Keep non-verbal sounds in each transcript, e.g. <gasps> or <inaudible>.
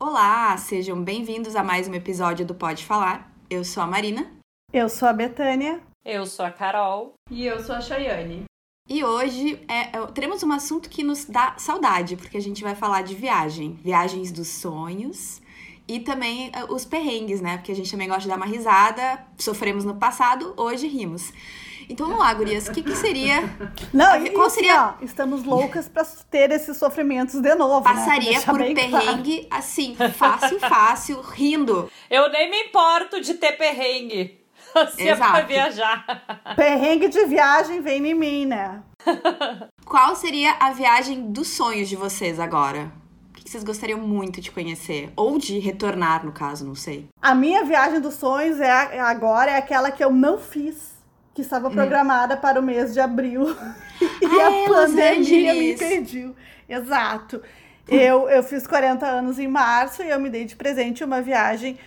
Olá, sejam bem-vindos a mais um episódio do Pode Falar. Eu sou a Marina. Eu sou a Betânia. Eu sou a Carol. E eu sou a Chayane. E hoje é, é, teremos um assunto que nos dá saudade, porque a gente vai falar de viagem, viagens dos sonhos e também é, os perrengues, né? Porque a gente também gosta de dar uma risada, sofremos no passado, hoje rimos. Então vamos lá, gurias, o que, que seria. <laughs> Não, e, qual seria. Ó, estamos loucas para ter esses sofrimentos de novo. Né? Passaria né? por perrengue, claro. assim, fácil, fácil, rindo. Eu nem me importo de ter perrengue. <laughs> Se é pra viajar. Perrengue de viagem vem em mim, né? <laughs> Qual seria a viagem dos sonhos de vocês agora? O que vocês gostariam muito de conhecer? Ou de retornar, no caso, não sei. A minha viagem dos sonhos é agora é aquela que eu não fiz que estava hum. programada hum. para o mês de abril. <laughs> e ah, a é, pandemia me impediu. Exato. Eu, eu fiz 40 anos em março e eu me dei de presente uma viagem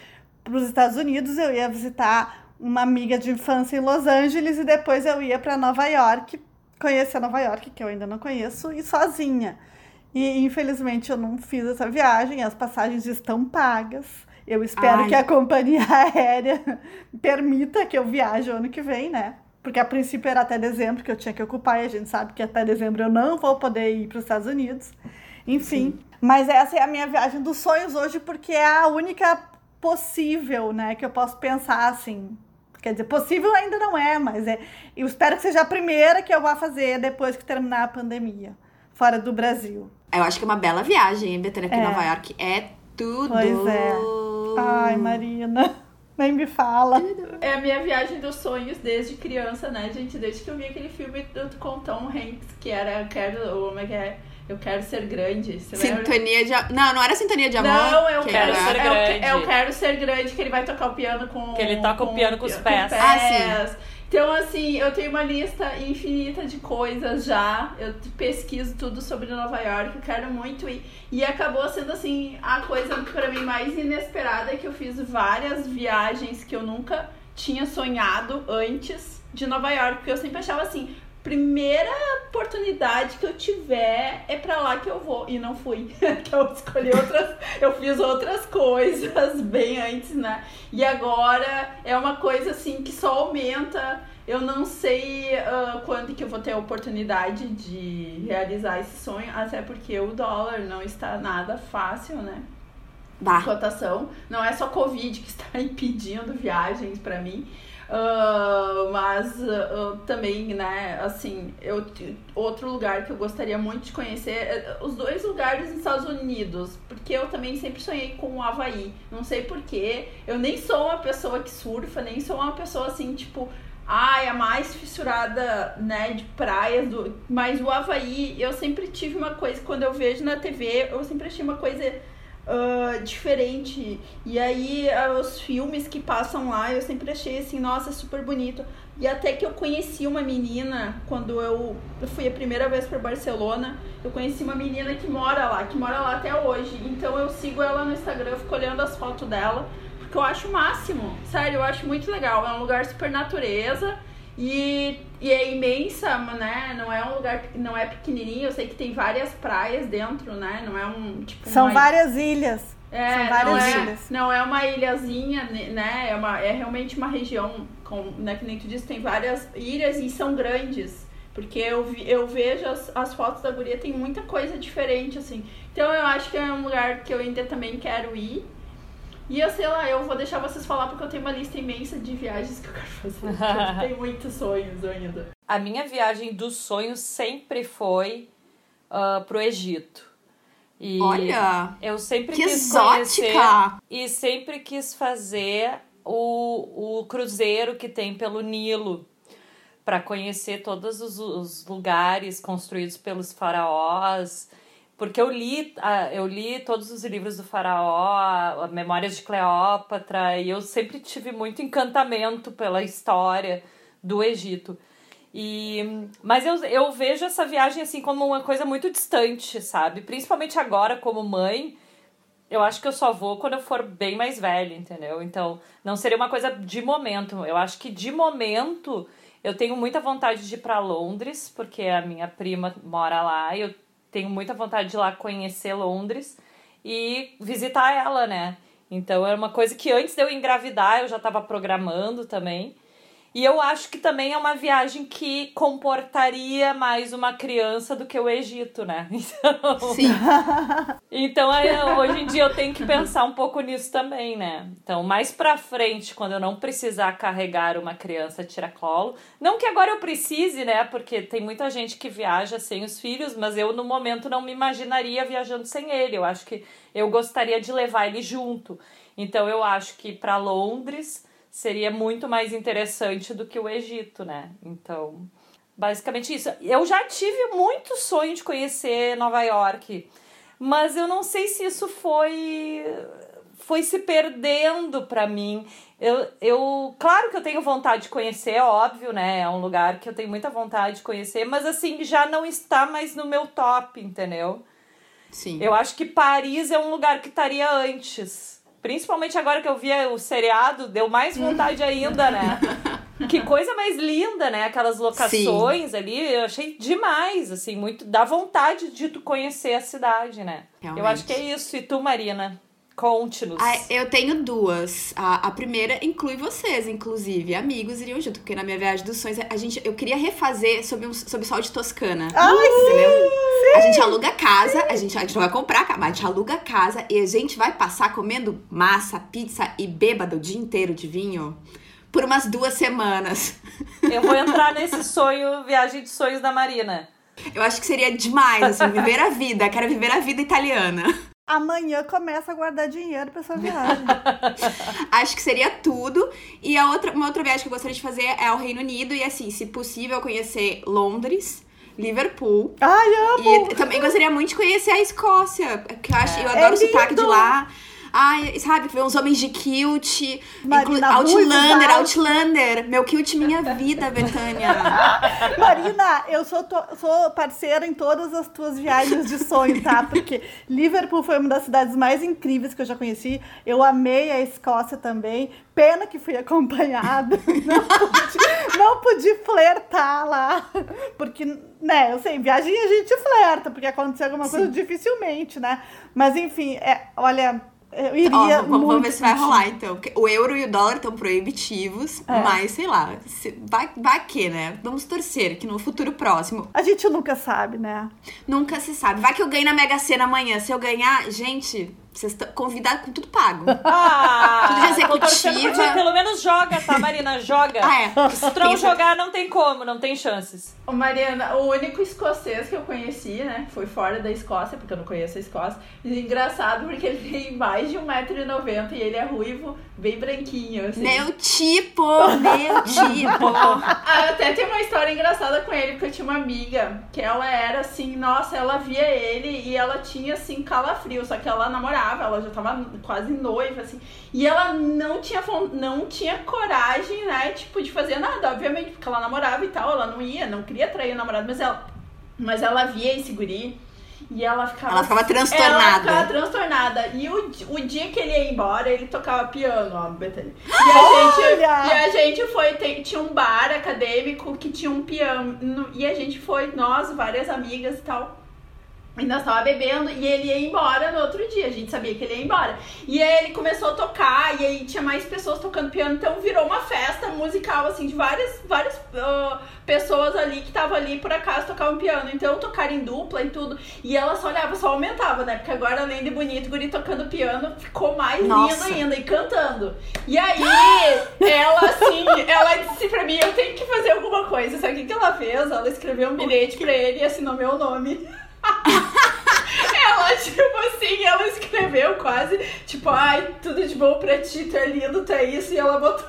para os Estados Unidos. Eu ia visitar uma amiga de infância em Los Angeles e depois eu ia para Nova York, conhecer Nova York, que eu ainda não conheço, e sozinha. E infelizmente eu não fiz essa viagem, as passagens estão pagas. Eu espero Ai. que a companhia <laughs> aérea permita que eu viaje ano que vem, né? Porque a princípio era até dezembro que eu tinha que ocupar, e a gente sabe que até dezembro eu não vou poder ir para os Estados Unidos. Enfim. Sim. Mas essa é a minha viagem dos sonhos hoje, porque é a única possível, né? Que eu posso pensar assim, Quer dizer, possível ainda não é, mas é. Eu espero que seja a primeira que eu vá fazer depois que terminar a pandemia, fora do Brasil. Eu acho que é uma bela viagem, hein, Betânia? Porque é. Nova York é tudo. Pois é. Ai, Marina. <laughs> Nem me fala. É a minha viagem dos sonhos desde criança, né, gente? Desde que eu vi aquele filme do, com Tom Hanks, que era Quero. Como é que é? Eu quero ser grande. Você sintonia de Não, não era sintonia de amor. Não, eu que quero era... ser grande. Eu, eu, quero ser grande, que ele vai tocar o piano com. Que ele toca com, o piano com os pés. Com pés. Ah, sim. Então, assim, eu tenho uma lista infinita de coisas já. Eu pesquiso tudo sobre Nova York, eu quero muito ir. E acabou sendo, assim, a coisa para mim mais inesperada que eu fiz várias viagens que eu nunca tinha sonhado antes de Nova York. Porque eu sempre achava assim, primeira oportunidade que eu tiver é para lá que eu vou e não fui. que <laughs> eu escolhi outras, eu fiz outras coisas <laughs> bem antes, né? E agora é uma coisa assim que só aumenta. Eu não sei uh, quando que eu vou ter a oportunidade de realizar esse sonho, até porque o dólar não está nada fácil, né? Bah. Cotação. Não é só Covid que <laughs> está impedindo viagens para mim. Uh, mas uh, também, né, assim, eu, outro lugar que eu gostaria muito de conhecer, é, os dois lugares nos Estados Unidos, porque eu também sempre sonhei com o Havaí, não sei porquê, eu nem sou uma pessoa que surfa, nem sou uma pessoa assim, tipo, ai, a mais fissurada, né, de praias, do... mas o Havaí, eu sempre tive uma coisa, quando eu vejo na TV, eu sempre achei uma coisa uh, diferente. E aí, uh, os filmes que passam lá, eu sempre achei assim, nossa, super bonito. E até que eu conheci uma menina, quando eu, eu fui a primeira vez para Barcelona, eu conheci uma menina que mora lá, que mora lá até hoje. Então eu sigo ela no Instagram, eu fico olhando as fotos dela, porque eu acho o máximo. Sério, eu acho muito legal. É um lugar super natureza. E, e é imensa, né? Não é um lugar, não é pequenininho. Eu sei que tem várias praias dentro, né? Não é um tipo. São uma... várias ilhas. É, São várias não é, ilhas. Não é uma ilhazinha, né? É, uma, é realmente uma região, com, né, que nem tu disse, tem várias ilhas e são grandes. Porque eu, vi, eu vejo as, as fotos da guria, tem muita coisa diferente, assim. Então eu acho que é um lugar que eu ainda também quero ir. E eu sei lá, eu vou deixar vocês falar porque eu tenho uma lista imensa de viagens que eu quero fazer. eu <laughs> tenho muitos sonhos ainda. A minha viagem dos sonhos sempre foi uh, pro Egito. E Olha! Eu sempre que quis exótica. conhecer e sempre quis fazer o, o cruzeiro que tem pelo Nilo para conhecer todos os, os lugares construídos pelos faraós porque eu li, eu li todos os livros do faraó, Memórias de Cleópatra, e eu sempre tive muito encantamento pela história do Egito. E, mas eu, eu vejo essa viagem assim como uma coisa muito distante, sabe? Principalmente agora, como mãe, eu acho que eu só vou quando eu for bem mais velha, entendeu? Então, não seria uma coisa de momento. Eu acho que de momento eu tenho muita vontade de ir para Londres, porque a minha prima mora lá e eu tenho muita vontade de ir lá conhecer Londres. e visitar ela, né? Então era uma coisa que antes de eu engravidar eu já estava programando também. E eu acho que também é uma viagem que comportaria mais uma criança do que o Egito, né? <laughs> Então, Sim. <laughs> então hoje em dia eu tenho que pensar um pouco nisso também, né? Então, mais pra frente, quando eu não precisar carregar uma criança tiracolo, não que agora eu precise, né? Porque tem muita gente que viaja sem os filhos, mas eu no momento não me imaginaria viajando sem ele. Eu acho que eu gostaria de levar ele junto. Então, eu acho que para Londres seria muito mais interessante do que o Egito, né? Então, basicamente isso. Eu já tive muito sonho de conhecer Nova York, mas eu não sei se isso foi foi se perdendo para mim. Eu, eu, claro que eu tenho vontade de conhecer, é óbvio, né? É um lugar que eu tenho muita vontade de conhecer, mas assim, já não está mais no meu top, entendeu? Sim. Eu acho que Paris é um lugar que estaria antes. Principalmente agora que eu vi o seriado, deu mais vontade ainda, né? <laughs> Que coisa mais linda, né? Aquelas locações Sim. ali, eu achei demais, assim, muito. Dá vontade de tu conhecer a cidade, né? Realmente. Eu acho que é isso. E tu, Marina? Conte-nos. Ah, eu tenho duas. A, a primeira inclui vocês, inclusive. Amigos iriam junto, porque na minha viagem dos sonhos, a gente, eu queria refazer sobre, um, sobre sol de Toscana. Ai, entendeu? Sim, a gente aluga casa, a gente, a gente não vai comprar, mas a gente aluga casa e a gente vai passar comendo massa, pizza e bêbado o dia inteiro de vinho por umas duas semanas. <laughs> Eu vou entrar nesse sonho, viagem de sonhos da Marina. Eu acho que seria demais, assim, viver a vida. Quero viver a vida italiana amanhã começa a guardar dinheiro para essa viagem. <laughs> Acho que seria tudo. E a outra, uma outra viagem que eu gostaria de fazer é ao Reino Unido e assim, se possível, conhecer Londres. Liverpool. Ai, amo! E também gostaria muito de conhecer a Escócia, que eu acho, é. eu adoro é o sotaque de lá. Ai, sabe, ver uns homens de kilt. Marina Outlander, Outlander. Meu kilt minha vida, <laughs> Betânia. Marina, eu sou, sou parceira em todas as tuas viagens de sonho, tá? Porque Liverpool foi uma das cidades mais incríveis que eu já conheci. Eu amei a Escócia também. Pena que fui acompanhada. <laughs> Não pude, não pude flertar lá. Porque, né, eu sei, viagem a gente flerta, porque aconteceu alguma Sim. coisa dificilmente, né? Mas enfim, é, olha eu iria. Ó, vamos, vamos ver se vai rolar, então. O euro e o dólar estão proibitivos, é. mas sei lá, vai, vai que, né? Vamos torcer que no futuro próximo. A gente nunca sabe, né? Nunca se sabe. Vai que eu ganho na Mega Sena amanhã. Se eu ganhar, gente, vocês estão convidados com tudo pago. <laughs> Ah, tudo de executiva. Pelo menos joga, tá, Marina? Joga. Ah, é. Se não jogar, não tem como, não tem chances. Ô, Mariana, o único escocês que eu conheci, né, foi fora da Escócia, porque eu não conheço a Escócia. E engraçado porque ele tem mais de 1,90m e ele é ruivo, bem branquinho, assim. Meu tipo, meu <laughs> tipo. Ah, até tem uma história engraçada com ele, porque eu tinha uma amiga que ela era assim, nossa, ela via ele e ela tinha assim calafrio, só que ela namorava namorava, ela já tava quase noiva, assim. E ela não tinha, não tinha coragem, né, tipo, de fazer nada, obviamente, porque ela namorava e tal, ela não ia, não queria trair o namorado, mas ela, mas ela via esse guri. E ela ficava. Ela ficava transtornada. Ela ficava transtornada. E o, o dia que ele ia embora, ele tocava piano, ó, Bethany. <gasps> E a gente, e a gente foi. Tem, tinha um bar acadêmico que tinha um piano. E a gente foi, nós, várias amigas e tal. E nós tava bebendo e ele ia embora no outro dia. A gente sabia que ele ia embora. E aí ele começou a tocar, e aí tinha mais pessoas tocando piano. Então virou uma festa musical, assim, de várias, várias uh, pessoas ali que estavam ali por acaso tocavam piano. Então tocaram em dupla e tudo. E ela só olhava, só aumentava, né? Porque agora, além de bonito, guri tocando piano, ficou mais Nossa. lindo ainda e cantando. E aí, ela assim, ela disse pra mim: eu tenho que fazer alguma coisa. Sabe o que, que ela fez? Ela escreveu um bilhete pra ele e assinou meu nome. <laughs> ela, tipo assim, ela escreveu quase, tipo, ai, tudo de bom pra ti, tu é lindo, tu é isso, e ela botou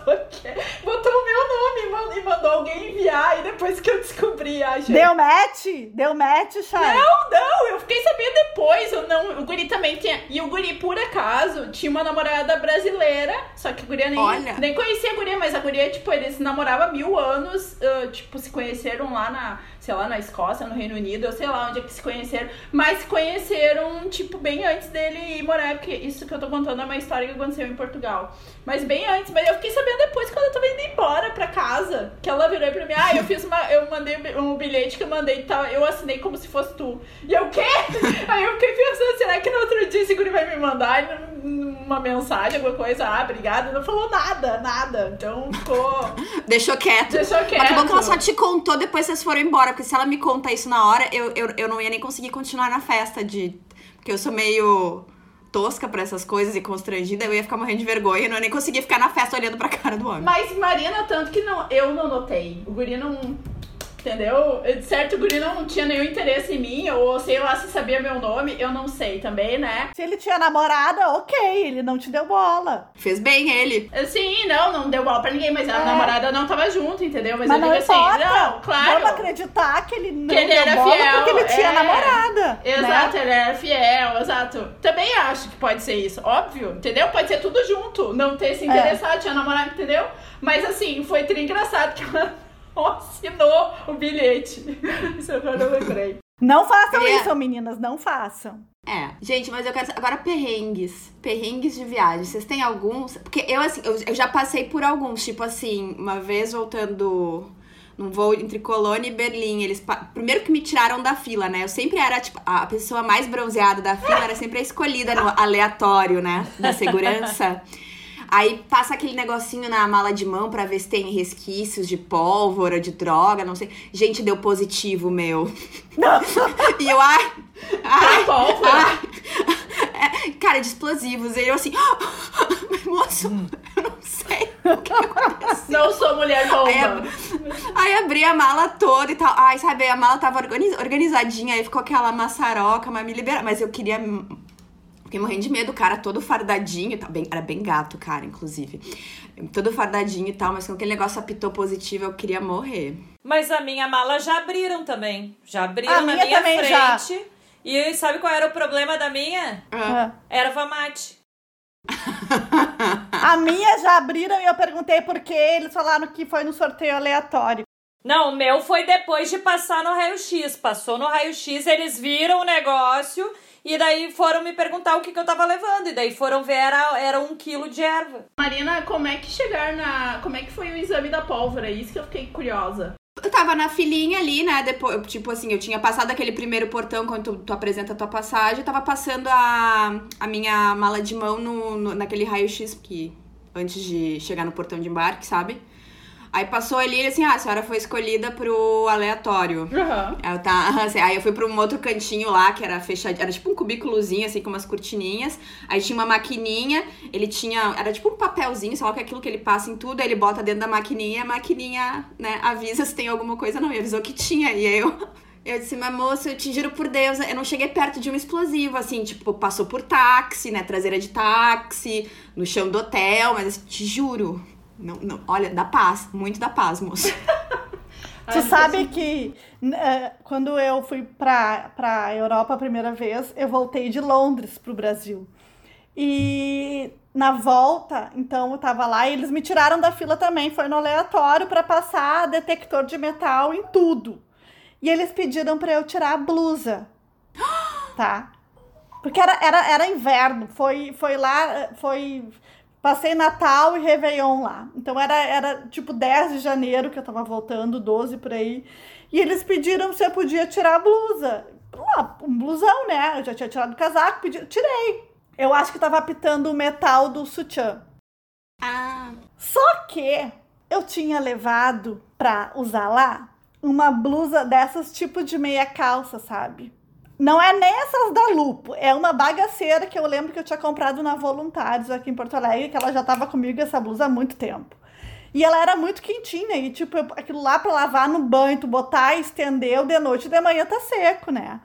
botou o meu nome e mandou alguém enviar, e depois que eu descobri, ai, gente... Deu match? Deu match, Chay? Não, não, eu fiquei sabendo depois, eu não, o guri também tinha, e o guri, por acaso, tinha uma namorada brasileira, só que a guria nem, Olha. nem conhecia a guria, mas a guria, tipo, eles namoravam mil anos, uh, tipo, se conheceram lá na sei lá, na Escócia, no Reino Unido, eu sei lá onde é que se conheceram, mas se conheceram, tipo, bem antes dele ir morar, porque isso que eu tô contando é uma história que aconteceu em Portugal. Mas bem antes, mas eu fiquei sabendo depois quando eu tava indo embora pra casa, que ela virou pra mim, ah, eu fiz uma, eu mandei um bilhete que eu mandei e tal, eu assinei como se fosse tu. E eu, o quê? <laughs> Aí eu fiquei pensando, será que no outro dia esse guri vai me mandar uma mensagem, alguma coisa? Ah, obrigada. Não falou nada, nada. Então ficou. <laughs> Deixou quieto. Deixou quieto. Mas bom que ela só te contou depois vocês foram embora. Porque se ela me conta isso na hora, eu, eu, eu não ia nem conseguir continuar na festa de. Porque eu sou meio tosca pra essas coisas e constrangida, eu ia ficar morrendo de vergonha, eu não ia nem conseguir ficar na festa olhando pra cara do homem. Mas Marina, tanto que não, eu não notei. O guri não Entendeu? De certo, o guri não tinha nenhum interesse em mim, ou sei lá se sabia meu nome, eu não sei também, né? Se ele tinha namorada, ok, ele não te deu bola. Fez bem ele. Sim, não, não deu bola pra ninguém, mas a é. namorada não tava junto, entendeu? Mas, mas eu digo assim, não, claro. Vamos acreditar que ele não que ele era bola fiel, porque ele tinha é, namorada. Exato, né? ele era fiel, exato. Também acho que pode ser isso, óbvio, entendeu? Pode ser tudo junto, não ter se interessado, é. tinha namorado, entendeu? Mas assim, foi tri engraçado que ela <laughs> assinou o bilhete. Isso eu lembrei. Não façam é. isso, meninas, não façam. É, gente, mas eu quero agora perrengues, perrengues de viagem. Vocês têm alguns? Porque eu assim, eu, eu já passei por alguns, tipo assim, uma vez voltando num voo entre Colônia e Berlim, eles primeiro que me tiraram da fila, né? Eu sempre era tipo a pessoa mais bronzeada da fila, era sempre a escolhida no aleatório, né, da segurança. Aí passa aquele negocinho na mala de mão pra ver se tem resquícios de pólvora, de droga, não sei. Gente, deu positivo, meu. <laughs> e eu, ai. ai, pólvora? Ai, é, cara, de explosivos. E eu assim, <gasps> moço, hum. eu não sei o que aconteceu. Não sou mulher bomba. Aí, aí abri a mala toda e tal. Ai, sabe, a mala tava organizadinha, aí ficou aquela maçaroca, mas me libera. Mas eu queria Fiquei morrendo de medo, o cara todo fardadinho, tá bem, era bem gato, cara, inclusive. Todo fardadinho e tal, mas com aquele negócio apitou positivo, eu queria morrer. Mas a minha mala já abriram também. Já abriram a na minha, minha frente. Já. E sabe qual era o problema da minha? Ah. Erva mate. <laughs> a minha já abriram e eu perguntei por quê. Eles falaram que foi no sorteio aleatório. Não, o meu foi depois de passar no raio-x. Passou no raio-x, eles viram o negócio e daí foram me perguntar o que, que eu tava levando. E daí foram ver, era, era um quilo de erva. Marina, como é que chegar na. Como é que foi o exame da pólvora? Isso que eu fiquei curiosa. Eu tava na filinha ali, né? Depois, tipo assim, eu tinha passado aquele primeiro portão quando tu, tu apresenta a tua passagem. Eu tava passando a, a minha mala de mão no, no naquele raio-x que antes de chegar no portão de embarque, sabe? Aí passou ali assim, ah, a senhora foi escolhida pro aleatório. Uhum. Eu tá, <laughs> assim, aí eu fui pra um outro cantinho lá, que era fechado, era tipo um cubículozinho, assim, com umas cortininhas. Aí tinha uma maquininha, ele tinha, era tipo um papelzinho, só que aquilo que ele passa em tudo, aí ele bota dentro da maquininha, a maquininha, né, avisa se tem alguma coisa, não, e avisou que tinha. E aí eu... <laughs> Eu disse, mas moça, eu te juro por Deus, eu não cheguei perto de um explosivo, assim, tipo, passou por táxi, né, traseira de táxi, no chão do hotel, mas assim, te juro, não, não, olha, dá paz, muito da paz, moça. <laughs> Tu sabe que uh, quando eu fui pra, pra Europa a primeira vez, eu voltei de Londres pro Brasil. E na volta, então eu tava lá e eles me tiraram da fila também. Foi no aleatório para passar detector de metal em tudo. E eles pediram para eu tirar a blusa. <gasps> Tá? Porque era, era, era inverno. Foi, foi lá, foi Passei Natal e Réveillon lá. Então era, era tipo 10 de janeiro que eu tava voltando, 12 por aí. E eles pediram se eu podia tirar a blusa. Um blusão, né? Eu já tinha tirado o casaco, pedi, tirei. Eu acho que tava apitando o metal do sutiã. Ah. Só que eu tinha levado pra usar lá uma blusa dessas tipo de meia calça, sabe? Não é nem essas da Lupo, é uma bagaceira que eu lembro que eu tinha comprado na Voluntários aqui em Porto Alegre, que ela já tava comigo essa blusa há muito tempo. E ela era muito quentinha, e tipo, aquilo lá para lavar no banho, tu botar, estender, de noite de manhã tá seco, né?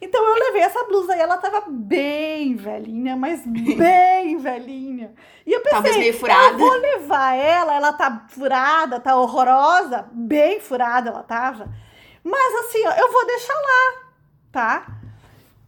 Então eu levei essa blusa e ela tava bem velhinha, mas <laughs> bem velhinha. E eu pensei, Talvez meio furada. eu vou levar ela, ela tá furada, tá horrorosa, bem furada ela tava. Mas assim, ó, eu vou deixar lá, tá?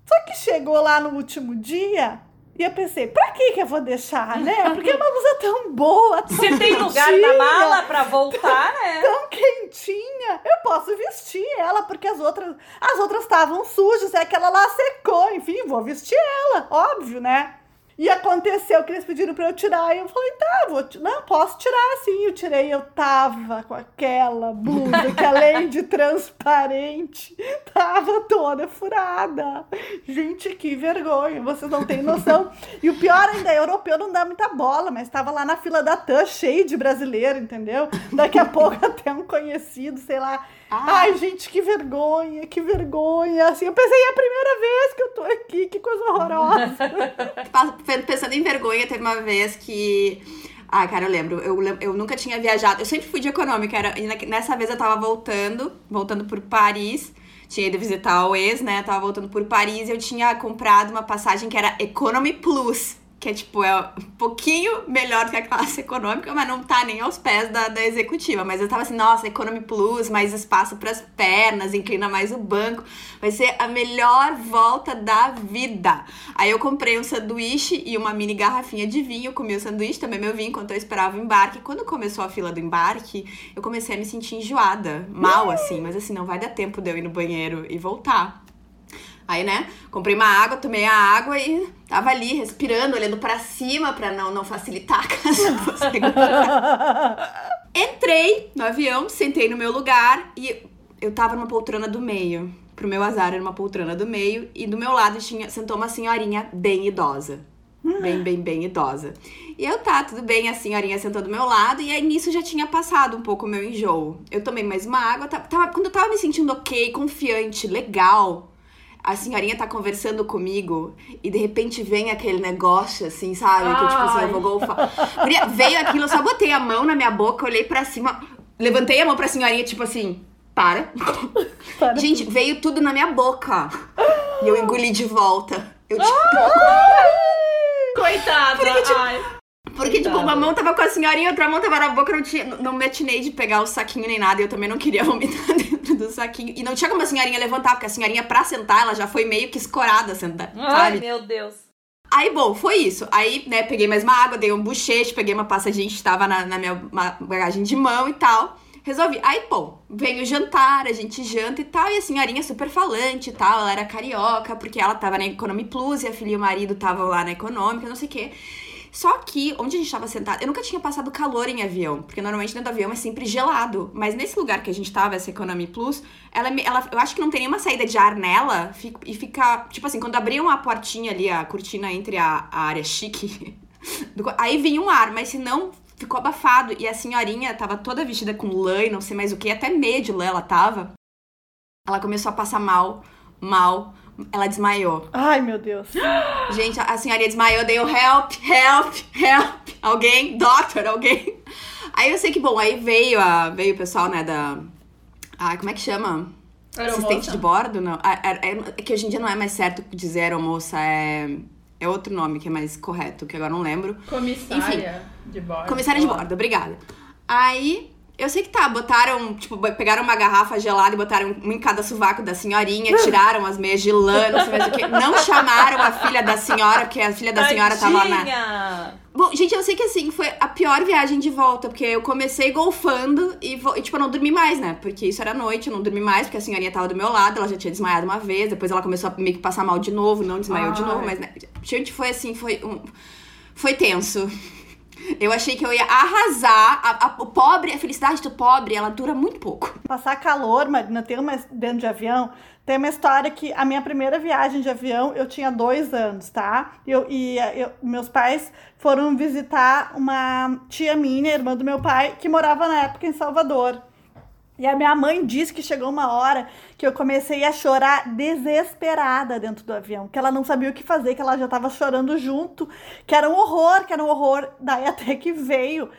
Só que chegou lá no último dia, E eu pensei, pra que que eu vou deixar, né? <laughs> Porque é uma blusa tão boa, tão Se tem lugar na mala pra voltar, né? Tão quentinha, eu posso vestir ela, porque as outras as outras estavam sujas, é aquela lá secou, enfim, vou vestir ela, óbvio, né? E aconteceu que eles pediram pra eu tirar. E eu falei, tá, vou Não, posso tirar sim. Eu tirei, eu tava com aquela blusa que além de transparente, <laughs> tava toda furada. Gente, que vergonha, vocês não têm noção. E o pior ainda, europeu não dá muita bola, mas tava lá na fila da TAM, cheio de brasileiro, entendeu? Daqui a pouco <laughs> até um conhecido, sei lá, ah. Ai, gente, que vergonha, que vergonha. Assim, eu pensei, é a primeira vez que eu tô aqui, que coisa horrorosa. <laughs> Pensando em vergonha, teve uma vez que. Ah, cara, eu lembro. Eu, eu nunca tinha viajado. Eu sempre fui de econômica. Era, nessa vez eu tava voltando, voltando por Paris. Tinha ido visitar o ex, né? tava voltando por Paris e eu tinha comprado uma passagem que era Economy Plus que é tipo, é um pouquinho melhor que a classe econômica, mas não tá nem aos pés da, da executiva. Mas eu tava assim, nossa, Economy Plus, mais espaço para as pernas, inclina mais o banco. Vai ser a melhor volta da vida. Aí eu comprei um sanduíche e uma mini garrafinha de vinho, comi o sanduíche, também meu vinho, enquanto eu esperava o embarque. Quando começou a fila do embarque, eu comecei a me sentir enjoada, mal assim, mas assim, não vai dar tempo de eu ir no banheiro e voltar. Aí, né, comprei uma água, tomei a água e tava ali respirando, olhando para cima para não, não facilitar a casa. <laughs> Entrei no avião, sentei no meu lugar e eu tava numa poltrona do meio. Pro meu azar, era uma poltrona do meio e do meu lado tinha, sentou uma senhorinha bem idosa. Bem, bem, bem idosa. E eu, tá, tudo bem, a senhorinha sentou do meu lado, e aí nisso já tinha passado um pouco o meu enjoo. Eu tomei mais uma água, tava, quando eu tava me sentindo ok, confiante, legal, a senhorinha tá conversando comigo e de repente vem aquele negócio assim, sabe? Que tipo assim, eu vou golfar. Veio aquilo, eu só botei a mão na minha boca, olhei para cima, levantei a mão pra senhorinha, tipo assim, para. para Gente, tudo. veio tudo na minha boca. E eu engoli de volta. Eu tipo. Coitada! Porque, tipo, porque, tipo, uma mão tava com a senhorinha, outra mão tava na boca, não, tinha, não me atinei de pegar o saquinho nem nada. E eu também não queria <laughs> vomitar dentro do saquinho. E não tinha como a senhorinha levantar, porque a senhorinha, pra sentar, ela já foi meio que escorada sentar. Ai, sabe? meu Deus. Aí, bom, foi isso. Aí, né, peguei mais uma água, dei um bocheche, peguei uma pasta de gente, tava na, na minha bagagem de mão e tal. Resolvi. Aí, bom, vem o jantar, a gente janta e tal. E a senhorinha super falante e tal. Ela era carioca, porque ela tava na Economy Plus e a filha e o marido estavam lá na Econômica, não sei o quê. Só que, onde a gente tava sentado, eu nunca tinha passado calor em avião, porque normalmente dentro do avião é sempre gelado. Mas nesse lugar que a gente tava, essa Economy Plus, ela, ela eu acho que não tem nenhuma saída de ar nela, e fica, tipo assim, quando abriam a portinha ali, a cortina entre a, a área chique, <laughs> aí vinha um ar, mas se não, ficou abafado. E a senhorinha tava toda vestida com lã e não sei mais o que, até meio de lã ela tava. Ela começou a passar mal, mal ela desmaiou. Ai, meu Deus. Gente, a senhorinha desmaiou, deu help, help, help. Alguém, doctor, alguém. Aí eu sei que, bom, aí veio, a, veio o pessoal, né, da... Ai, como é que chama? Aeromoça. Assistente de bordo? Não. É, é, é, que hoje em dia não é mais certo dizer aeromoça, é... É outro nome que é mais correto, que agora não lembro. Comissária Enfim, de bordo. Comissária de bordo, obrigada. Aí eu sei que tá, botaram, tipo, pegaram uma garrafa gelada e botaram um em cada sovaco da senhorinha, tiraram as meias de lã, não sei mais o que. Não chamaram a filha da senhora, porque a filha da senhora tava lá na. Bom, gente, eu sei que assim, foi a pior viagem de volta, porque eu comecei golfando e, e, tipo, eu não dormi mais, né? Porque isso era noite, eu não dormi mais, porque a senhorinha tava do meu lado, ela já tinha desmaiado uma vez, depois ela começou a meio que passar mal de novo, não desmaiou Ai. de novo, mas, né? Gente, foi assim, foi um. Foi tenso. Eu achei que eu ia arrasar. A, a, o pobre, a felicidade do pobre, ela dura muito pouco. Passar calor, Marina, tem uma dentro de avião. Tem uma história que a minha primeira viagem de avião eu tinha dois anos, tá? Eu, e eu, meus pais foram visitar uma tia minha, irmã do meu pai, que morava na época em Salvador. E a minha mãe disse que chegou uma hora que eu comecei a chorar desesperada dentro do avião, que ela não sabia o que fazer, que ela já estava chorando junto, que era um horror, que era um horror. Daí até que veio,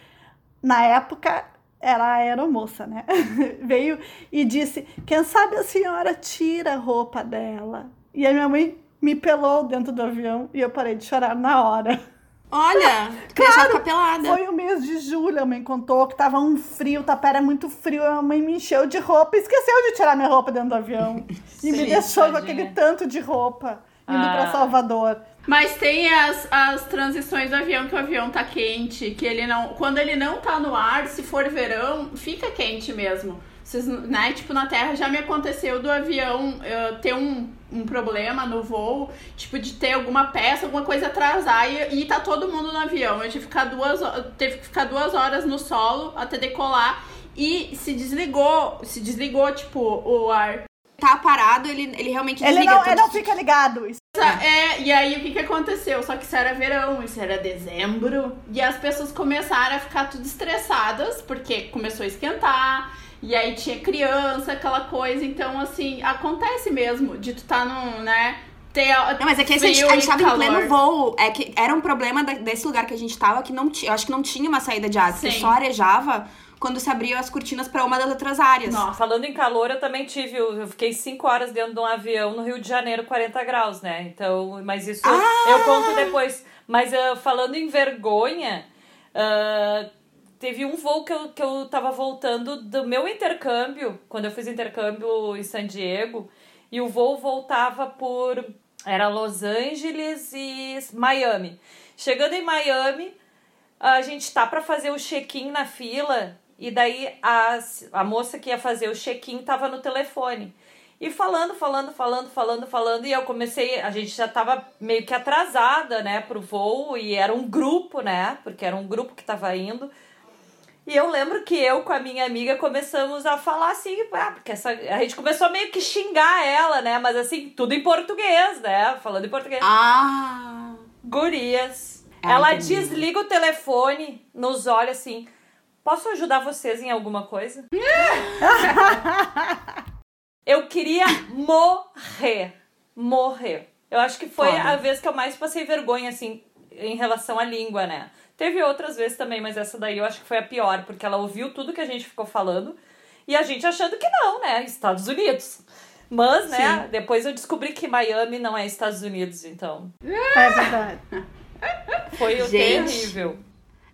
na época, ela era moça, né? <laughs> veio e disse: Quem sabe a senhora tira a roupa dela? E a minha mãe me pelou dentro do avião e eu parei de chorar na hora. <laughs> Olha, claro, ficar pelada. Foi o mês de julho, a mãe contou que tava um frio, o tapé era muito frio, a mãe me encheu de roupa, esqueceu de tirar minha roupa dentro do avião. <laughs> E me deixou com aquele tanto de roupa, indo ah. para Salvador. Mas tem as, as transições do avião que o avião tá quente, que ele não. Quando ele não tá no ar, se for verão, fica quente mesmo. Vocês, né? Tipo, na Terra já me aconteceu do avião uh, ter um, um problema no voo, tipo, de ter alguma peça, alguma coisa atrasar e, e tá todo mundo no avião. Eu tive que ficar duas, teve que ficar duas horas no solo até decolar e se desligou, se desligou, tipo, o ar. Tá parado, ele, ele realmente Ele desliga. não, ele não fica ligado. Isso- É, e aí o que que aconteceu? Só que isso era verão, isso era dezembro. E as pessoas começaram a ficar tudo estressadas, porque começou a esquentar. E aí tinha criança, aquela coisa. Então, assim, acontece mesmo de tu tá num, né? Ter, Não, mas é que esse, a gente, a gente tava em calor. pleno voo. É que era um problema da- desse lugar que a gente tava que não tinha. Eu acho que não tinha uma saída de ar, porque Sim. só arejava quando se abriam as cortinas pra uma das outras áreas. Nossa. Falando em calor, eu também tive. Eu fiquei 5 horas dentro de um avião no Rio de Janeiro, 40 graus, né? Então, mas isso Ah! eu conto depois. Mas ah, falando em vergonha, ah, teve um voo que eu, que eu tava voltando do meu intercâmbio, quando eu fiz intercâmbio em San Diego, e o voo voltava por. Era Los Angeles e Miami. Chegando em Miami, a gente tá pra fazer o check-in na fila e daí a, a moça que ia fazer o check-in tava no telefone. E falando, falando, falando, falando, falando, e eu comecei, a gente já tava meio que atrasada, né, pro voo, e era um grupo, né, porque era um grupo que tava indo. E eu lembro que eu com a minha amiga começamos a falar assim, ah, porque essa, a gente começou a meio que xingar ela, né, mas assim, tudo em português, né, falando em português. Ah! Gurias. Ah, ela entendi. desliga o telefone, nos olha assim. Posso ajudar vocês em alguma coisa? <laughs> eu queria morrer. Morrer. Eu acho que foi Foda. a vez que eu mais passei vergonha, assim, em relação à língua, né? Teve outras vezes também, mas essa daí eu acho que foi a pior, porque ela ouviu tudo que a gente ficou falando e a gente achando que não, né? Estados Unidos. Mas, né, depois eu descobri que Miami não é Estados Unidos, então. É verdade. Foi o Gente. terrível.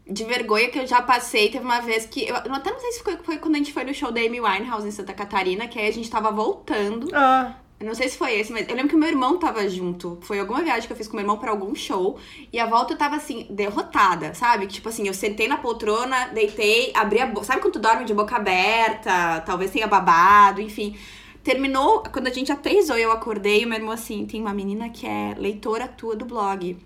De vergonha que eu já passei, teve uma vez que. Eu, eu até não sei se foi, foi quando a gente foi no show da Amy Winehouse em Santa Catarina, que aí a gente tava voltando. Ah, não sei se foi esse, mas eu lembro que meu irmão tava junto. Foi alguma viagem que eu fiz com meu irmão pra algum show. E a volta eu tava assim, derrotada, sabe? Tipo assim, eu sentei na poltrona, deitei, abri a boca. Sabe quando tu dorme de boca aberta? Talvez tenha babado, enfim. Terminou, quando a gente aterrissou, eu acordei e meu irmão assim, tem uma menina que é leitora tua do blog.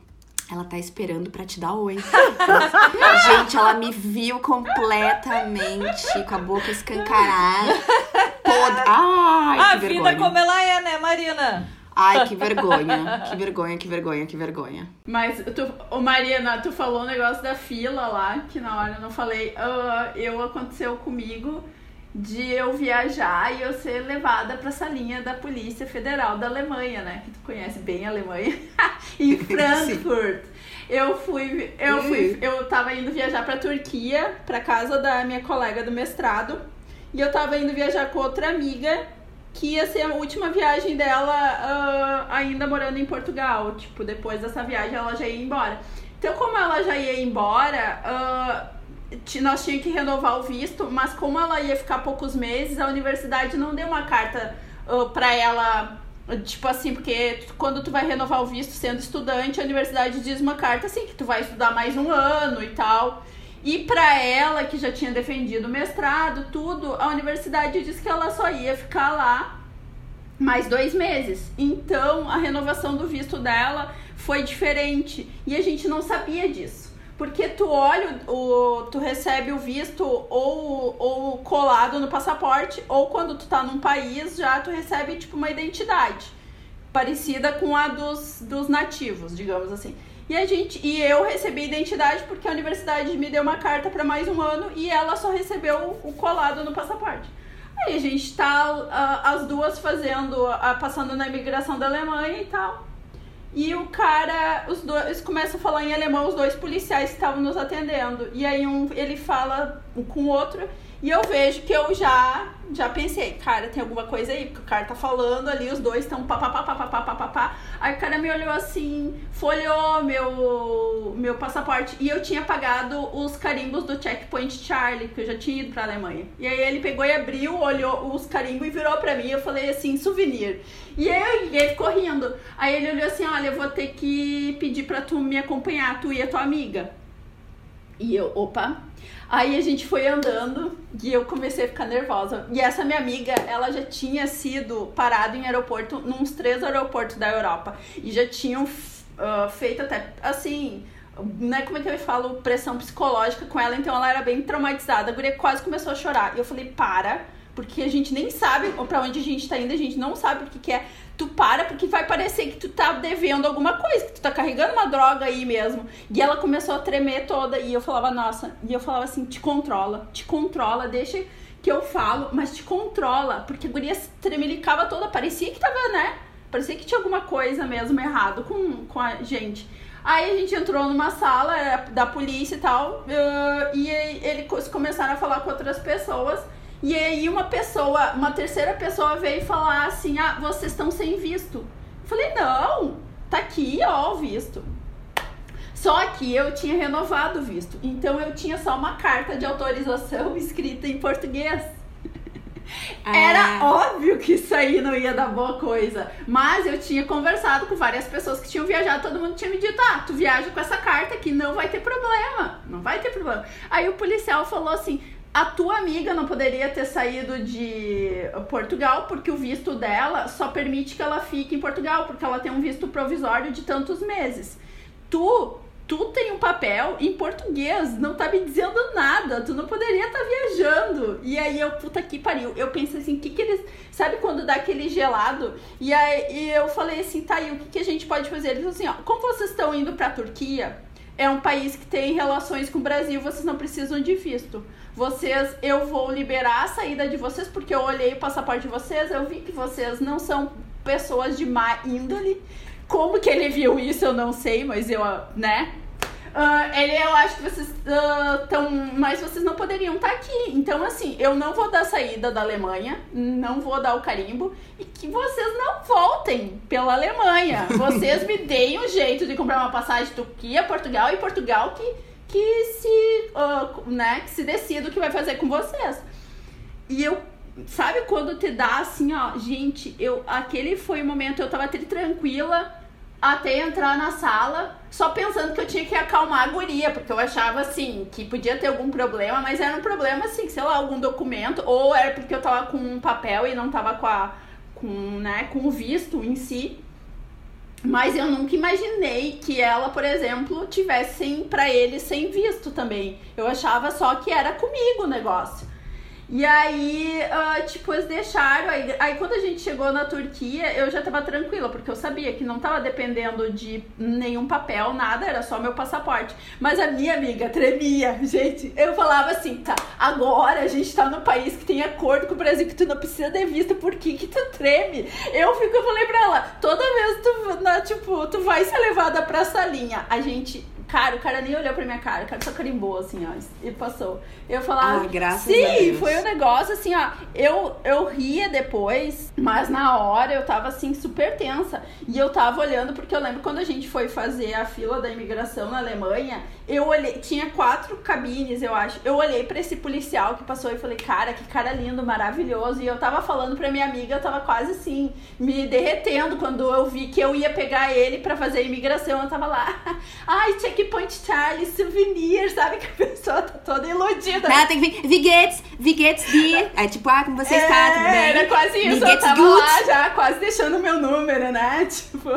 Ela tá esperando pra te dar oi. <laughs> gente, ela me viu completamente com a boca escancarada. Toda. Ai, a que vida vergonha. como ela é, né, Marina? Ai, <laughs> que vergonha. Que vergonha, que vergonha, que vergonha. Mas, tu, ô Marina, tu falou o negócio da fila lá, que na hora eu não falei. Ah, eu aconteceu comigo de eu viajar e eu ser levada pra salinha da Polícia Federal da Alemanha, né? Que tu conhece bem a Alemanha. <laughs> em Frankfurt. Eu fui, eu fui, eu tava indo viajar pra Turquia, pra casa da minha colega do mestrado, e eu tava indo viajar com outra amiga que ia ser a última viagem dela ah, ainda morando em Portugal. Tipo, depois dessa viagem ela já ia embora. Então, como ela já ia embora, ti- nós tínhamos que renovar o visto, mas como ela ia ficar poucos meses, a universidade não deu uma carta ah, pra ela. Tipo assim, porque quando tu vai renovar o visto sendo estudante, a universidade diz uma carta assim, que tu vai estudar mais um ano e tal. E pra ela, que já tinha defendido mestrado, tudo, a universidade disse que ela só ia ficar lá mais dois meses. Então, a renovação do visto dela foi diferente. E a gente não sabia disso. Porque tu olha, o, tu recebe o visto ou, ou colado no passaporte, ou quando tu tá num país, já tu recebe, tipo, uma identidade. Parecida com a dos, dos nativos, digamos assim. E a gente e eu recebi identidade porque a universidade me deu uma carta para mais um ano e ela só recebeu o colado no passaporte. Aí a gente tá ah, as duas fazendo, ah, passando na imigração da Alemanha e tal. E o cara, os dois começam a falar em alemão, os dois policiais que estavam nos atendendo. E aí um ele fala com o outro e eu vejo que eu já já pensei, cara, tem alguma coisa aí, porque o cara tá falando ali, os dois estão papapá. Aí o cara me olhou assim, folheou meu, meu passaporte. E eu tinha pagado os carimbos do Checkpoint Charlie, que eu já tinha ido pra Alemanha. E aí ele pegou e abriu, olhou os carimbos e virou pra mim. Eu falei assim, souvenir. E aí ele ficou rindo. Aí ele olhou assim: olha, eu vou ter que pedir pra tu me acompanhar, tu e a tua amiga. E eu, opa. Aí a gente foi andando e eu comecei a ficar nervosa. E essa minha amiga, ela já tinha sido parada em aeroporto, nos três aeroportos da Europa. E já tinham uh, feito até, assim, né, como é que eu falo, pressão psicológica com ela. Então ela era bem traumatizada. A guria quase começou a chorar. E eu falei, para, porque a gente nem sabe para onde a gente tá indo, a gente não sabe o que, que é tu para porque vai parecer que tu tá devendo alguma coisa, que tu tá carregando uma droga aí mesmo. E ela começou a tremer toda e eu falava, nossa, e eu falava assim, te controla, te controla, deixa que eu falo, mas te controla, porque a guria se tremelicava toda, parecia que tava, né? Parecia que tinha alguma coisa mesmo errado com, com a gente. Aí a gente entrou numa sala da polícia e tal, e eles começaram a falar com outras pessoas. E aí uma pessoa, uma terceira pessoa veio falar assim: "Ah, vocês estão sem visto". Eu falei: "Não, tá aqui, ó, o visto". Só que eu tinha renovado o visto. Então eu tinha só uma carta de autorização <laughs> escrita em português. Ah. Era óbvio que isso aí não ia dar boa coisa. Mas eu tinha conversado com várias pessoas que tinham viajado, todo mundo tinha me dito: ah, tu viaja com essa carta que não vai ter problema. Não vai ter problema. Aí o policial falou assim: a tua amiga não poderia ter saído de Portugal porque o visto dela só permite que ela fique em Portugal, porque ela tem um visto provisório de tantos meses. Tu, tu tem um papel em português, não tá me dizendo nada, tu não poderia estar tá viajando. E aí eu, puta que pariu, eu pensei assim, o que que eles, sabe quando dá aquele gelado? E aí e eu falei assim, tá aí, o que que a gente pode fazer? Eles assim, ó, como vocês estão indo pra Turquia, é um país que tem relações com o Brasil, vocês não precisam de visto vocês, eu vou liberar a saída de vocês, porque eu olhei o passaporte de vocês, eu vi que vocês não são pessoas de má índole. Como que ele viu isso, eu não sei, mas eu, né? Uh, ele, eu acho que vocês estão. Uh, mas vocês não poderiam estar tá aqui. Então, assim, eu não vou dar saída da Alemanha, não vou dar o carimbo, e que vocês não voltem pela Alemanha. <laughs> Vocês me deem um jeito de comprar uma passagem de Turquia, Portugal e Portugal que que se, uh, né, que se decida o que vai fazer com vocês. E eu, sabe quando te dá assim, ó, gente, eu, aquele foi o momento, eu tava tranquila até entrar na sala, só pensando que eu tinha que acalmar a guria, porque eu achava assim, que podia ter algum problema, mas era um problema assim, sei lá, algum documento, ou era porque eu tava com um papel e não tava com a, com, né, com o visto em si. Mas eu nunca imaginei que ela, por exemplo, tivesse para ele sem visto também. Eu achava só que era comigo o negócio. E aí, uh, tipo, eles deixaram. Aí, aí, quando a gente chegou na Turquia, eu já tava tranquila, porque eu sabia que não tava dependendo de nenhum papel, nada, era só meu passaporte. Mas a minha amiga tremia, <laughs> gente. Eu falava assim, tá, agora a gente tá no país que tem acordo com o Brasil, que tu não precisa de vista, por que que tu treme? Eu fico, eu falei pra ela, toda vez tu, na, tipo, tu vai ser levada pra salinha. A gente Cara, o cara nem olhou pra minha cara, o cara só carimbou, assim, ó, e passou. Eu falava, ah, graças sim, foi um negócio assim, ó, eu, eu ria depois, mas na hora eu tava, assim, super tensa. E eu tava olhando, porque eu lembro quando a gente foi fazer a fila da imigração na Alemanha, eu olhei, tinha quatro cabines, eu acho. Eu olhei para esse policial que passou e falei, cara, que cara lindo, maravilhoso. E eu tava falando pra minha amiga, eu tava quase assim, me derretendo quando eu vi que eu ia pegar ele para fazer a imigração. Eu tava lá, <laughs> ai, tinha Checkpoint Charlie, souvenir, sabe? Que a pessoa tá toda iludida. Ela tem que vir, Vigets, Vigets de. É tipo, ah, como você é, está, tudo bem? Era quase isso, eu tava gut. lá já, quase deixando meu número, né? <laughs> Tipo,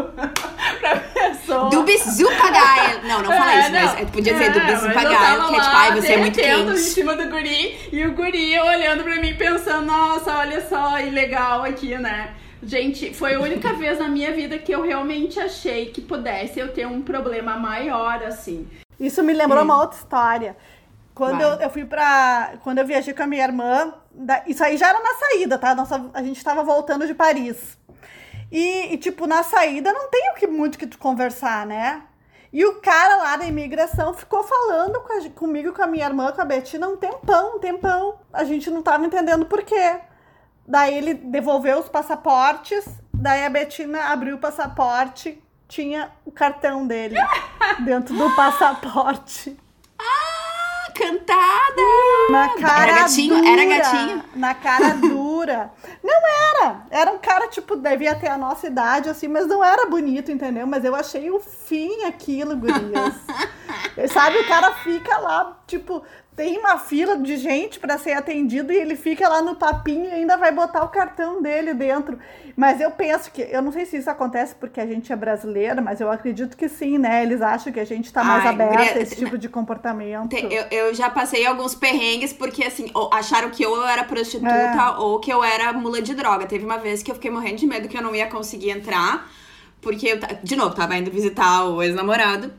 pra pessoa. Du bist super geil. Não, não fala é, isso, não. mas podia dizer é, du bist super geil, que é tipo, ai, você é muito quente. em cima do guri, e o guri olhando pra mim pensando, nossa, olha só, ilegal aqui, né? Gente, foi a única vez na minha vida que eu realmente achei que pudesse eu ter um problema maior, assim. Isso me lembrou uma outra história. Quando eu, eu, fui pra. Quando eu viajei com a minha irmã, da, isso aí já era na saída, tá? Nossa, a gente tava voltando de Paris. E, e, tipo, na saída não tem o que muito que tu conversar, né? E o cara lá da imigração ficou falando com a, comigo, com a minha irmã, com a Betina, um tempão, um tempão. A gente não tava entendendo por quê. Daí ele devolveu os passaportes. Daí a Betina abriu o passaporte, tinha o cartão dele. <laughs> dentro do passaporte. Ah, cantada! Na cara era gatinho, dura, era gatinho. Na cara dura. Não era. Era um cara, tipo, devia ter a nossa idade, assim, mas não era bonito, entendeu? Mas eu achei o fim aquilo, gurias. <laughs> Sabe, o cara fica lá, tipo, tem uma fila de gente para ser atendido e ele fica lá no papinho e ainda vai botar o cartão dele dentro. Mas eu penso que, eu não sei se isso acontece porque a gente é brasileira, mas eu acredito que sim, né? Eles acham que a gente tá mais Ai, aberta a esse tipo de comportamento. Eu, eu já passei alguns perrengues porque, assim, acharam que ou eu era prostituta É. ou que eu era mula de droga. Teve uma vez que eu fiquei morrendo de medo que eu não ia conseguir entrar, porque eu, de novo, tava indo visitar o ex-namorado.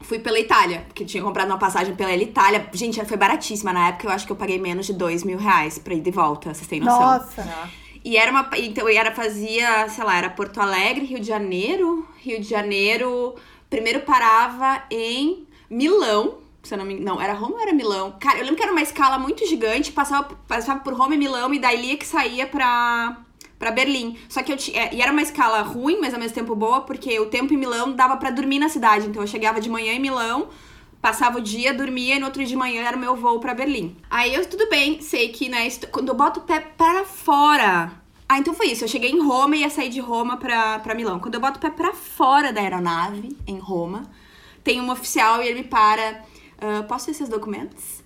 Fui pela Itália, porque eu tinha comprado uma passagem pela Itália. Gente, foi baratíssima. Na época eu acho que eu paguei menos de dois mil reais pra ir de volta, vocês têm noção. Nossa. E era uma. Então, e era, fazia, sei lá, era Porto Alegre, Rio de Janeiro. Rio de Janeiro. Primeiro parava em Milão. Se eu não me Não, era Roma ou era Milão? Cara, eu lembro que era uma escala muito gigante, passava, passava por Roma e Milão, e daí é que saía pra, pra Berlim. Só que eu tinha. E era uma escala ruim, mas ao mesmo tempo boa, porque o tempo em Milão dava pra dormir na cidade. Então eu chegava de manhã em Milão. Passava o dia, dormia e no outro dia de manhã era o meu voo pra Berlim. Aí eu, tudo bem, sei que, né, quando eu boto o pé para fora. Ah, então foi isso. Eu cheguei em Roma e ia sair de Roma pra, Milão. Quando eu boto o pé pra fora da aeronave, em Roma, tem um oficial e ele me para. "Ah, posso ver seus documentos?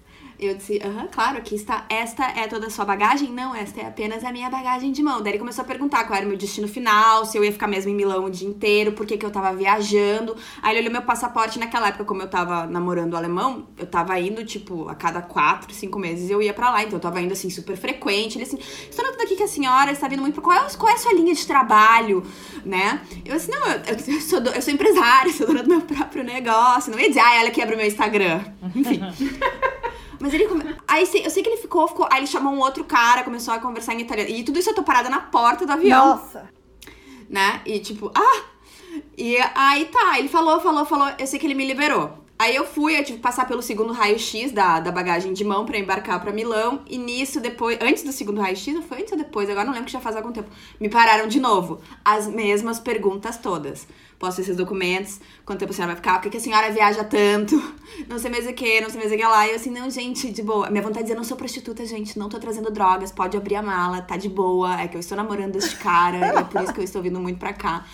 Eu disse, aham, claro, aqui está. Esta é toda a sua bagagem? Não, esta é apenas a minha bagagem de mão. Daí ele começou a perguntar qual era o meu destino final, se eu ia ficar mesmo em Milão o dia inteiro, por que, que eu tava viajando. Aí ele olhou meu passaporte naquela época, como eu tava namorando alemão, eu tava indo, tipo, a cada quatro, cinco meses eu ia pra lá. Então eu tava indo, assim, super frequente. Ele assim, estou notando aqui que a senhora está vindo muito. Qual é, qual é a sua linha de trabalho, né? Eu assim, não, eu, eu sou, do- eu sou empresária, <laughs> sou dona do meu próprio negócio. Não ia dizer, ah, ela que abre o meu Instagram. <laughs> Enfim. Mas ele. Come... Aí eu sei que ele ficou, ficou. Aí ele chamou um outro cara, começou a conversar em italiano. E tudo isso eu tô parada na porta do avião, Nossa. né? E tipo, ah! E aí tá, ele falou, falou, falou. Eu sei que ele me liberou. Aí eu fui, eu tive que passar pelo segundo raio-x da, da bagagem de mão pra embarcar pra Milão. E nisso, depois, antes do segundo raio-x, ou foi antes ou depois? Agora não lembro que já faz algum tempo. Me pararam de novo. As mesmas perguntas todas. Posso ver esses documentos? Quanto tempo a senhora vai ficar? Por que, que a senhora viaja tanto? <laughs> Não sei mais o que, não sei mais o que lá. E eu assim, não, gente, de boa. Minha vontade é dizer, não sou prostituta, gente. Não tô trazendo drogas. Pode abrir a mala, tá de boa. É que eu estou namorando este cara. e é por isso que eu estou vindo muito pra cá.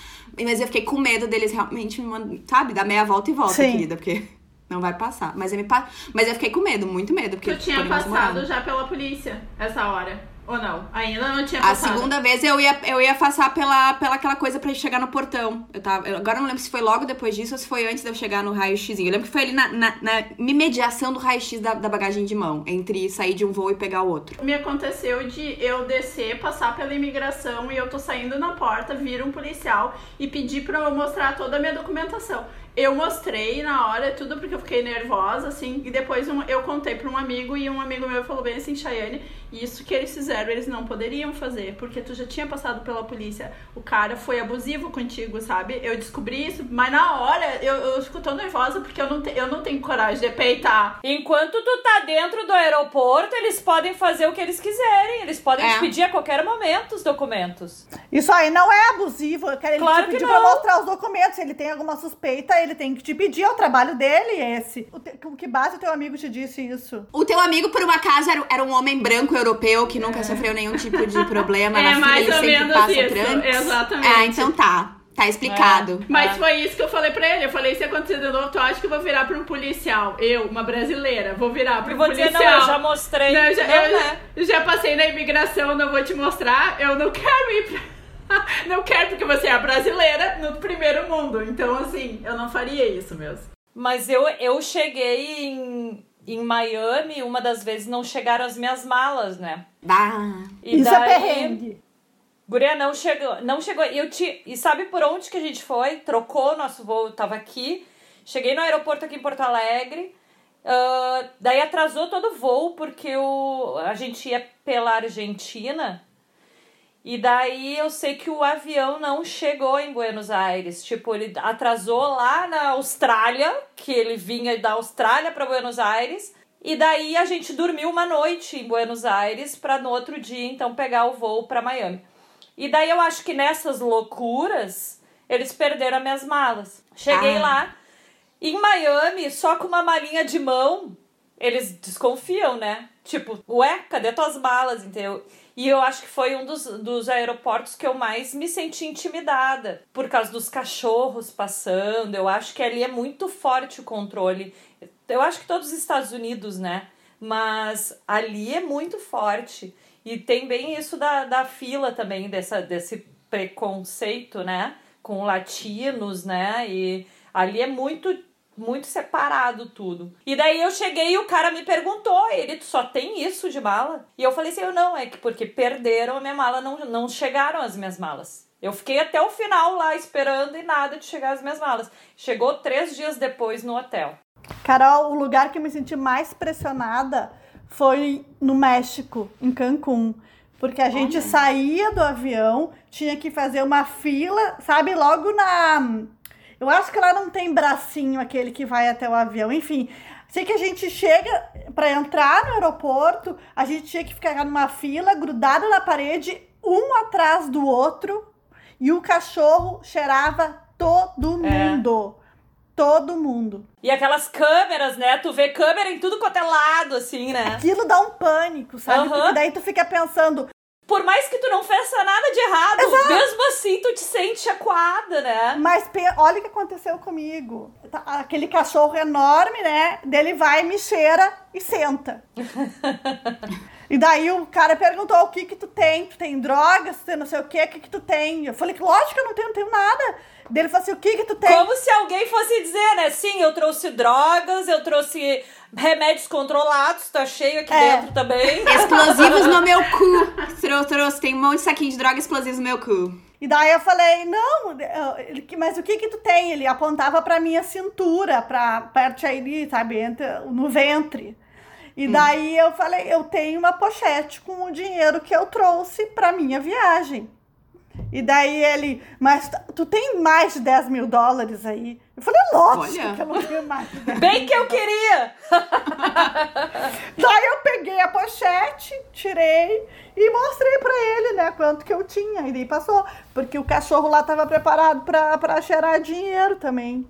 Mas eu fiquei com medo deles realmente me mandar, sabe, dar meia volta e volta, Sim. querida, porque não vai passar. Mas eu, me pa... Mas eu fiquei com medo, muito medo. Porque Tu tinha passado já pela polícia essa hora? Ou não? Ainda não tinha A passado. segunda vez eu ia, eu ia passar pela, pela aquela coisa pra chegar no portão. Eu tava, eu- agora eu não lembro se foi logo depois disso ou se foi antes de eu chegar no raio-x. Eu lembro que foi ali na, na, na imediação do raio-x da, da bagagem de mão, entre sair de um voo e pegar o outro. Me aconteceu de eu descer, passar pela imigração e eu tô saindo na porta, vira um policial e pedir pra eu mostrar toda a minha documentação. Eu mostrei na hora tudo porque eu fiquei nervosa, assim, e depois um- eu contei pra um amigo e um amigo meu falou bem assim, Chayane, isso que eles fizeram, eles não poderiam fazer, porque tu já tinha passado pela polícia, o cara foi abusivo contigo, sabe? Eu descobri isso, mas na hora eu, eu fico tão nervosa porque eu não, te- eu não tenho coragem de peitar. Enquanto tu tá dentro do aeroporto, eles podem fazer o que eles quiserem. Eles podem É. te pedir a qualquer momento os documentos. Isso aí não é abusivo. Eu quero ele Claro te que pedir não. pra mostrar os documentos. Se ele tem alguma suspeita, ele tem que te pedir. É o trabalho dele esse. O te- Com que base o teu amigo te disse isso? O teu amigo, por um acaso, era, era um homem branco europeu que nunca sofreu nenhum tipo de problema <laughs> É, na fila, mais ele ou sempre menos passa isso, exatamente. Ah, então tá. Tá explicado. Mas Ah. foi isso que eu falei pra ele. Eu falei, se acontecer de novo, tu acha que eu vou virar pra um policial? Eu, uma brasileira, vou virar pra Eu um vou dizer, policial. não, eu já mostrei. Não, eu já, Não, eu né? já- já passei na imigração, não vou te mostrar. Eu não quero ir pra... <laughs> Não quero porque você é brasileira no primeiro mundo. Então, assim, eu não faria isso mesmo. Mas eu, eu cheguei em, em Miami, uma das vezes não chegaram as minhas malas, né? Bah. E isso daí, é perrengue. Guria, não chegou. Não chegou. E, eu te, e sabe por onde que a gente foi? Trocou o nosso voo, tava aqui. Cheguei no aeroporto aqui em Porto Alegre. ah, daí atrasou todo o voo, porque o, a gente ia pela Argentina. E daí eu sei que o avião não chegou em Buenos Aires. Tipo, ele atrasou lá na Austrália, que ele vinha da Austrália para Buenos Aires. E daí a gente dormiu uma noite em Buenos Aires para no outro dia então pegar o voo para Miami. E daí eu acho que nessas loucuras eles perderam as minhas malas. Cheguei Ah. lá Em Miami, só com uma malinha de mão, eles desconfiam, né? Tipo, ué, cadê tuas malas, entendeu? E eu acho que foi um dos, dos aeroportos que eu mais me senti intimidada. Por causa dos cachorros passando. Eu acho que ali é muito forte o controle. Eu acho que todos os Estados Unidos, né? Mas ali é muito forte. E tem bem isso da, da fila também, dessa, desse preconceito, né? Com latinos, né? E ali é muito muito separado tudo. E daí eu cheguei e o cara me perguntou, ele, tu só tem isso de mala? E eu falei assim, eu não, é que porque perderam a minha mala, não, não chegaram as minhas malas. Eu fiquei até o final lá esperando e nada de chegar as minhas malas. Chegou três dias depois no hotel. Carol, o lugar que eu me senti mais pressionada foi no México, em Cancún. Porque a gente saía do avião, tinha que fazer uma fila, sabe, logo na eu acho que lá não tem bracinho aquele que vai até o avião. Enfim, sei que a gente chega para entrar no aeroporto, a gente tinha que ficar numa fila grudada na parede, um atrás do outro, e o cachorro cheirava todo é. mundo. É. Todo mundo. E aquelas câmeras, né? Tu vê câmera em tudo quanto é lado, assim, né? Aquilo dá um pânico, sabe? Uhum. Porque daí tu fica pensando, por mais que tu não faça nada de errado, Exato. mesmo assim tu te sente acuada, né? Mas olha o que aconteceu comigo. Tá, aquele cachorro enorme, né? Dele vai, me cheira e senta. <laughs> e daí o cara perguntou: o que que tu tem? Tu tem drogas? Tu tem não sei o quê? O que que tu tem? Eu falei: lógico que eu não tenho, não tenho nada. Dele falou assim: o que que tu tem? Como se alguém fosse dizer, né? Sim, eu trouxe drogas, eu trouxe remédios controlados, tá cheio aqui é. dentro também. <laughs> Explosivos no meu cu. Eu trouxe, tem um monte de saquinho de droga explosivos no meu cu. E daí eu falei, não, mas o que que tu tem? Ele apontava pra minha cintura, pra perto aí, sabe, no ventre. E hum. daí eu falei, eu tenho uma pochete com o dinheiro que eu trouxe pra minha viagem. E daí ele, mas tu tem mais de 10 mil dólares aí? Eu falei, lógico Olha. que eu não tenho mais <laughs> de 10 Bem que eu queria! <laughs> daí eu peguei a pochete, tirei e mostrei pra ele, né, quanto que eu tinha. E daí passou, porque o cachorro lá tava preparado pra, pra cheirar dinheiro também.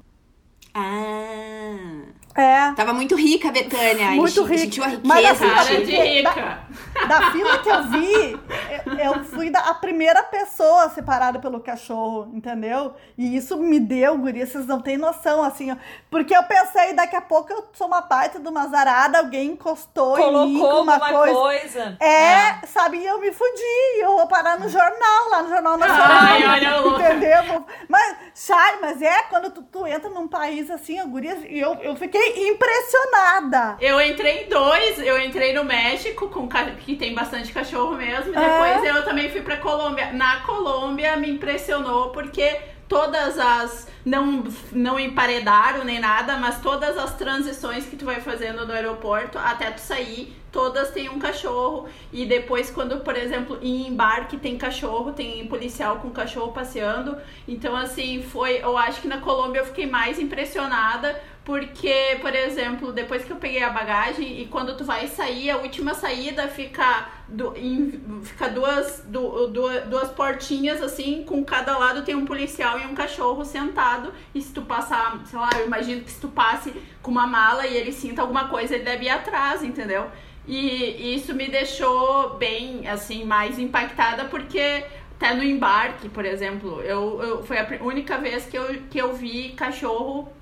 Ah... É. Tava muito rica a Betânia. Muito rica. Sentiu a riqueza. Mas assim, cara de rica. Da, da fila que eu vi, <laughs> eu, fui a primeira pessoa separada pelo cachorro, entendeu? E isso me deu, guria, vocês não têm noção, assim, ó, Porque eu pensei, daqui a pouco eu sou uma baita de uma zarada, alguém encostou Colocou em mim com uma, coisa. coisa. É, é, sabe? E eu me fudi. Eu vou parar no jornal, lá no Jornal Nacional. Ai, olha. Entendeu? Mas, sai, mas é quando tu, tu entra num país assim, ó, guria, e eu, eu fiquei fiquei impressionada. Eu entrei em dois, eu entrei no México, com que tem bastante cachorro mesmo, e é. depois é. Eu também fui pra Colômbia. Na Colômbia me impressionou porque todas as. Não, não emparedaram nem nada, mas todas as transições que tu vai fazendo no aeroporto até tu sair, todas têm um cachorro. E depois, quando, por exemplo, em embarque tem cachorro, tem policial com cachorro passeando. Então, assim, foi. Eu acho que na Colômbia eu fiquei mais impressionada porque, por exemplo, depois que eu peguei a bagagem e quando tu vai sair, a última saída fica, do, em, fica duas, du, duas, duas portinhas assim, com cada lado tem um policial e um cachorro sentado. E se tu passar, sei lá, eu imagino que se tu passe com uma mala e ele sinta alguma coisa, ele deve ir atrás, entendeu? E isso me deixou bem, assim, mais impactada porque até no embarque, por exemplo, eu, eu foi a única vez que eu, que eu vi cachorro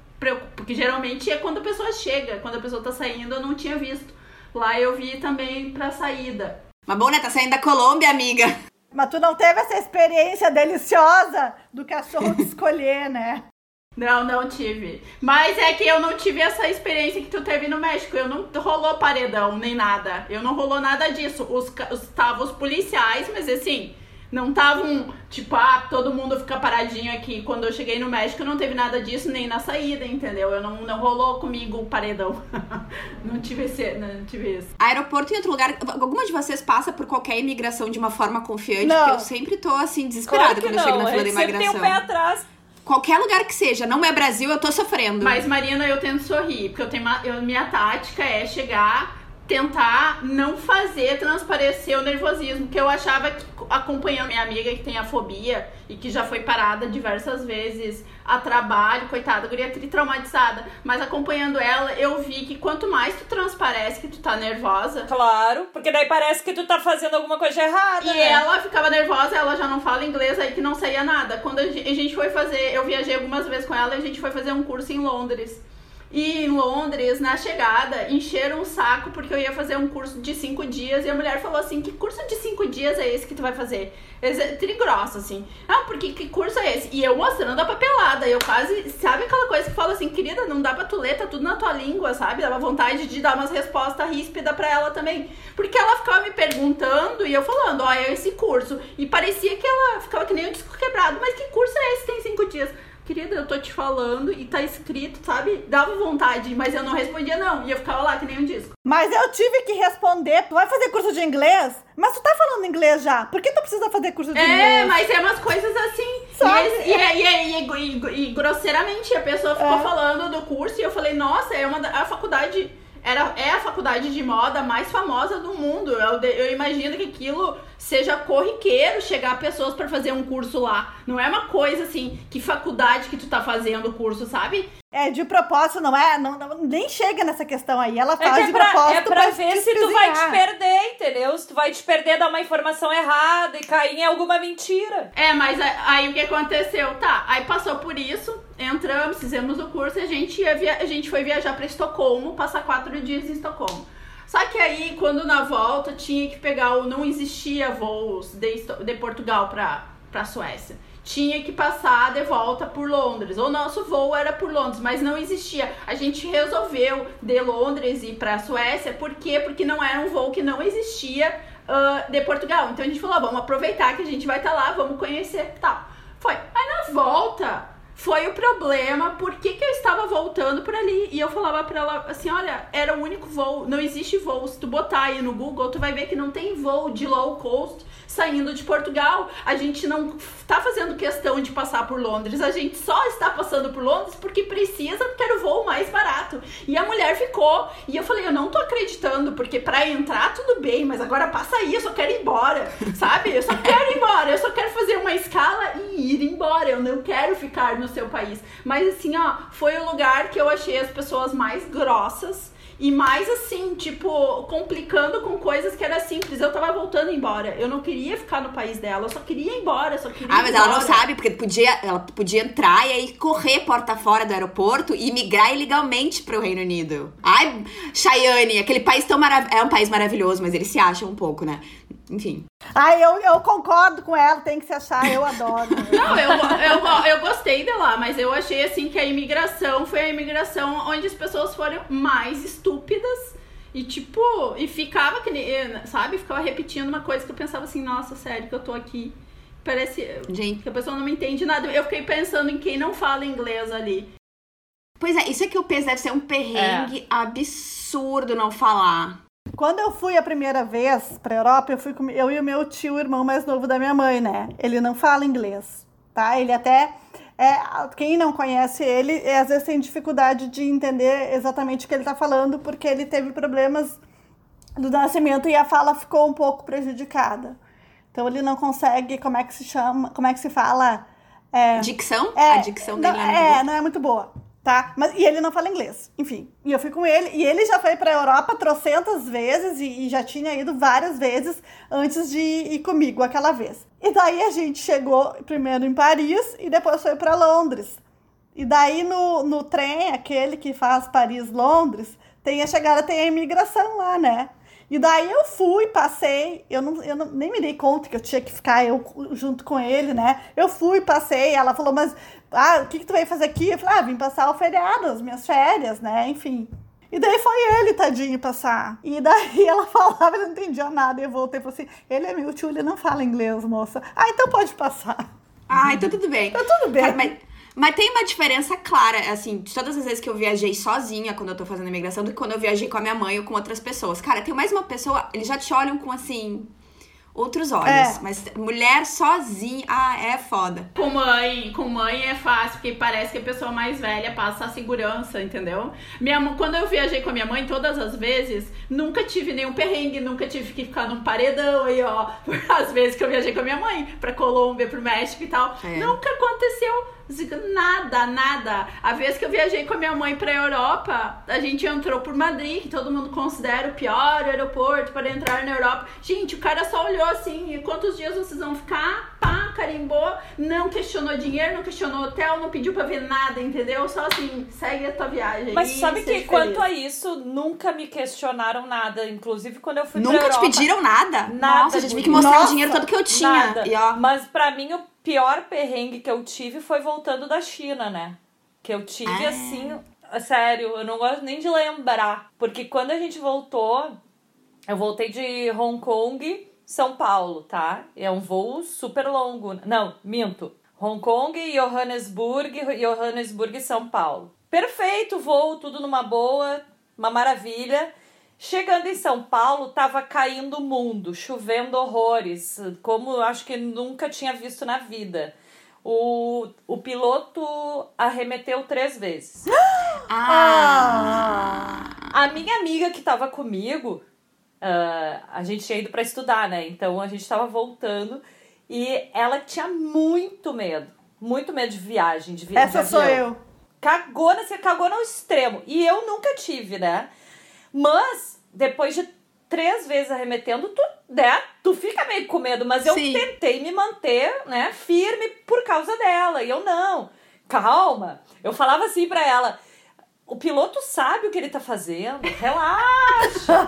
porque geralmente é quando a pessoa chega, quando a pessoa tá saindo, eu não tinha visto. Lá eu vi também pra saída. Mas bom, né? Tá saindo da Colômbia, amiga. Mas tu não teve essa experiência deliciosa do cachorro <laughs> escolher, né? Não, não tive. Mas é que eu não tive essa experiência que tu teve no México. Eu não rolou paredão nem nada. Eu não rolou nada disso. Os, os, tava os policiais, mas assim, não estavam, tipo, ah, todo mundo fica paradinho aqui. Quando eu cheguei no México, não teve nada disso, nem na saída, entendeu? Eu não, não rolou comigo o paredão. <laughs> não tive esse, não tive isso. Aeroporto em outro lugar. Alguma de vocês passa por qualquer imigração de uma forma confiante? Não. Porque eu sempre tô, assim, desesperada claro quando não. eu chego na fila da imigração. Sempre tem um pé atrás qualquer lugar que seja, não é Brasil, eu tô sofrendo. Mas, Marina, eu tento sorrir, porque eu tenho uma, eu, minha tática é chegar tentar não fazer transparecer o nervosismo, que eu achava que acompanhando minha amiga que tem a fobia e que já foi parada diversas vezes a trabalho, coitada, guria traumatizada. Mas acompanhando ela, eu vi que quanto mais tu transparece que tu tá nervosa. Claro, porque daí parece que tu tá fazendo alguma coisa errada. E né? ela ficava nervosa, ela já não fala inglês aí que não saía nada. Quando a gente foi fazer, eu viajei algumas vezes com ela e a gente foi fazer um curso em Londres. E em Londres, na chegada, encheram o saco porque eu ia fazer um curso de cinco dias. E a mulher falou assim: Que curso de cinco dias é esse que tu vai fazer? Trigrossa, assim. Ah, porque que curso é esse? E eu mostrando a papelada. Eu quase. Sabe aquela coisa que fala assim, querida, não dá pra tu ler, tá tudo na tua língua, sabe? Dava vontade de dar umas respostas ríspidas pra ela também. Porque ela ficava me perguntando e eu falando: Ó, é esse curso. E parecia que ela ficava que nem um disco quebrado. Mas que curso é esse tem cinco dias? Querida, eu tô te falando e tá escrito, sabe? Dava vontade, mas eu não respondia não. E eu ficava lá que nem um disco. Mas eu tive que responder, tu vai fazer curso de inglês? Mas tu tá falando inglês já, por que tu precisa fazer curso de é, inglês? É, mas é umas coisas assim. Sabe? E, e, e, e, grosseiramente a pessoa ficou é. falando do curso e eu falei, nossa, é uma a faculdade era, é a faculdade de moda mais famosa do mundo. Eu, eu imagino que aquilo seja corriqueiro chegar pessoas para fazer um curso lá. Não é uma coisa assim, que faculdade que tu tá fazendo o curso, sabe? É, de propósito, não é? Não, não, nem chega nessa questão aí. Ela faz é de pra, propósito. É pra, pra ver se tu vai te perder, entendeu? Se tu vai te perder, dar uma informação errada e cair em alguma mentira. É, mas aí o que aconteceu? Tá, aí passou por isso, entramos, fizemos o curso e a gente, ia via... a gente foi viajar pra Estocolmo, passar quatro dias em Estocolmo. Só que aí, quando na volta tinha que pegar o. Não existia voos de, de Portugal pra, pra Suécia tinha que passar de volta por Londres. O nosso voo era por Londres, mas não existia. A gente resolveu de Londres ir para a Suécia, por quê? Porque não era um voo que não existia uh, de Portugal. Então a gente falou, ah, vamos aproveitar que a gente vai estar tá lá, vamos conhecer tal. Foi. Aí na volta foi o problema, por que, que eu estava voltando por ali? E eu falava pra ela assim: olha, era o único voo, não existe voo. Se tu botar aí no Google, tu vai ver que não tem voo de low cost saindo de Portugal. A gente não tá fazendo questão de passar por Londres. A gente só está passando por Londres porque precisa, porque era o voo mais barato. E a mulher ficou. E eu falei, eu não tô acreditando, porque para entrar tudo bem, mas agora passa aí, eu só quero ir embora. <laughs> Sabe? Eu só quero ir embora. Eu só quero fazer uma escala e ir embora. Eu não quero ficar no seu país. Mas assim, ó, foi o lugar que eu achei as pessoas mais grossas e mais assim, tipo, complicando com coisas que era simples. Eu tava voltando embora. Eu não queria ficar no país dela, eu só queria ir embora, só queria Ah, mas ela não sabe, porque podia, ela podia entrar e aí correr porta fora do aeroporto e migrar ilegalmente pro Reino Unido. Ai, Cheyenne, aquele país tão maravilhoso. É um país maravilhoso, mas eles se acham um pouco, né? Enfim. Ai, eu, eu concordo com ela, tem que se achar, eu adoro. <laughs> Não, eu, eu, eu gostei de lá, mas eu achei assim que a imigração foi a imigração onde as pessoas foram mais estúpidas e tipo, e ficava que sabe, ficava repetindo uma coisa que eu pensava assim, nossa, sério que eu tô aqui. Parece Gente. que a pessoa não me entende nada. Eu fiquei pensando em quem não fala inglês ali. Pois é, isso é que eu penso, deve ser um perrengue é. absurdo não falar. Quando eu fui a primeira vez pra Europa, eu fui com eu e o meu tio, o irmão mais novo da minha mãe, né? Ele não fala inglês, tá? Ele até é, quem não conhece ele, é, às vezes tem dificuldade de entender exatamente o que ele está falando, porque ele teve problemas do nascimento e a fala ficou um pouco prejudicada. Então ele não consegue, como é que se chama, como é que se fala? É, dicção? É, a dicção dele não, é, é não é muito boa tá? Mas, e ele não fala inglês, enfim. E eu fui com ele, e ele já foi pra Europa trocentas vezes, e, e já tinha ido várias vezes antes de ir comigo aquela vez. E daí a gente chegou primeiro em Paris, e depois foi para Londres. E daí no, no trem, aquele que faz Paris-Londres, tem a chegada, tem a imigração lá, né? E daí eu fui, passei, eu, não, eu não, nem me dei conta que eu tinha que ficar eu junto com ele, né? Eu fui, passei, ela falou, mas ah, o que, que tu veio fazer aqui? Eu falei, ah, vim passar o feriado, as minhas férias, né? Enfim. E daí foi ele, tadinho, passar. E daí ela <laughs> falava, eu não entendia nada. E eu voltei e falei assim: ele é meu tio, ele não fala inglês, moça. Ah, então pode passar. Ah, então tudo bem. Então tudo bem. Cara, mas, mas tem uma diferença clara, assim, de todas as vezes que eu viajei sozinha quando eu tô fazendo imigração, do que quando eu viajei com a minha mãe ou com outras pessoas. Cara, tem mais uma pessoa, eles já te olham com assim outros olhos. É. Mas mulher sozinha, ah, é foda. Com mãe, com mãe é fácil, porque parece que a pessoa mais velha passa a segurança, entendeu? Minha, quando eu viajei com a minha mãe, todas as vezes, nunca tive nenhum perrengue, nunca tive que ficar num paredão aí, ó. <laughs> As vezes que eu viajei com a minha mãe, pra Colômbia, pro México e tal, é. nunca aconteceu Nada, nada. A vez que eu viajei com a minha mãe pra Europa, a gente entrou por Madrid, que todo mundo considera o pior aeroporto para entrar na Europa. Gente, o cara só olhou assim, e quantos dias vocês vão ficar? Pá, carimbou, não questionou dinheiro, não questionou hotel, não pediu pra ver nada, entendeu? Só assim, segue a tua viagem. Mas sabe que quanto a isso, nunca me questionaram nada. Inclusive, quando eu fui Nunca pra te Europa, pediram nada? Nada, Nossa, a gente vi que mostrar Nossa, o dinheiro todo que eu tinha. Nada. E ó, Mas pra mim, o pior perrengue que eu tive foi voltando da China, né? Que eu tive Ah. assim, sério, eu não gosto nem de lembrar. Porque quando a gente voltou, eu voltei de Hong Kong, São Paulo, tá? É um voo super longo. Não, minto. Hong Kong, Johannesburg, Johannesburg, São Paulo. Perfeito voo, tudo numa boa, uma maravilha. Chegando em São Paulo, tava caindo o mundo, chovendo horrores, como eu acho que nunca tinha visto na vida. O, o piloto arremeteu três vezes. <gasps> ah. A minha amiga que tava comigo, ah, a gente tinha ido pra estudar, né? Então a gente tava voltando e ela tinha muito medo. Muito medo de viagem, de viagem. Essa sou eu. Cagou? Você cagou no extremo. E eu nunca tive, né? Mas, depois de três vezes arremetendo, tu, né? Tu fica meio com medo. Mas eu Sim. tentei me manter, né? Firme por causa dela. E eu não. Calma. Eu falava assim pra ela. O piloto sabe o que ele tá fazendo. Relaxa.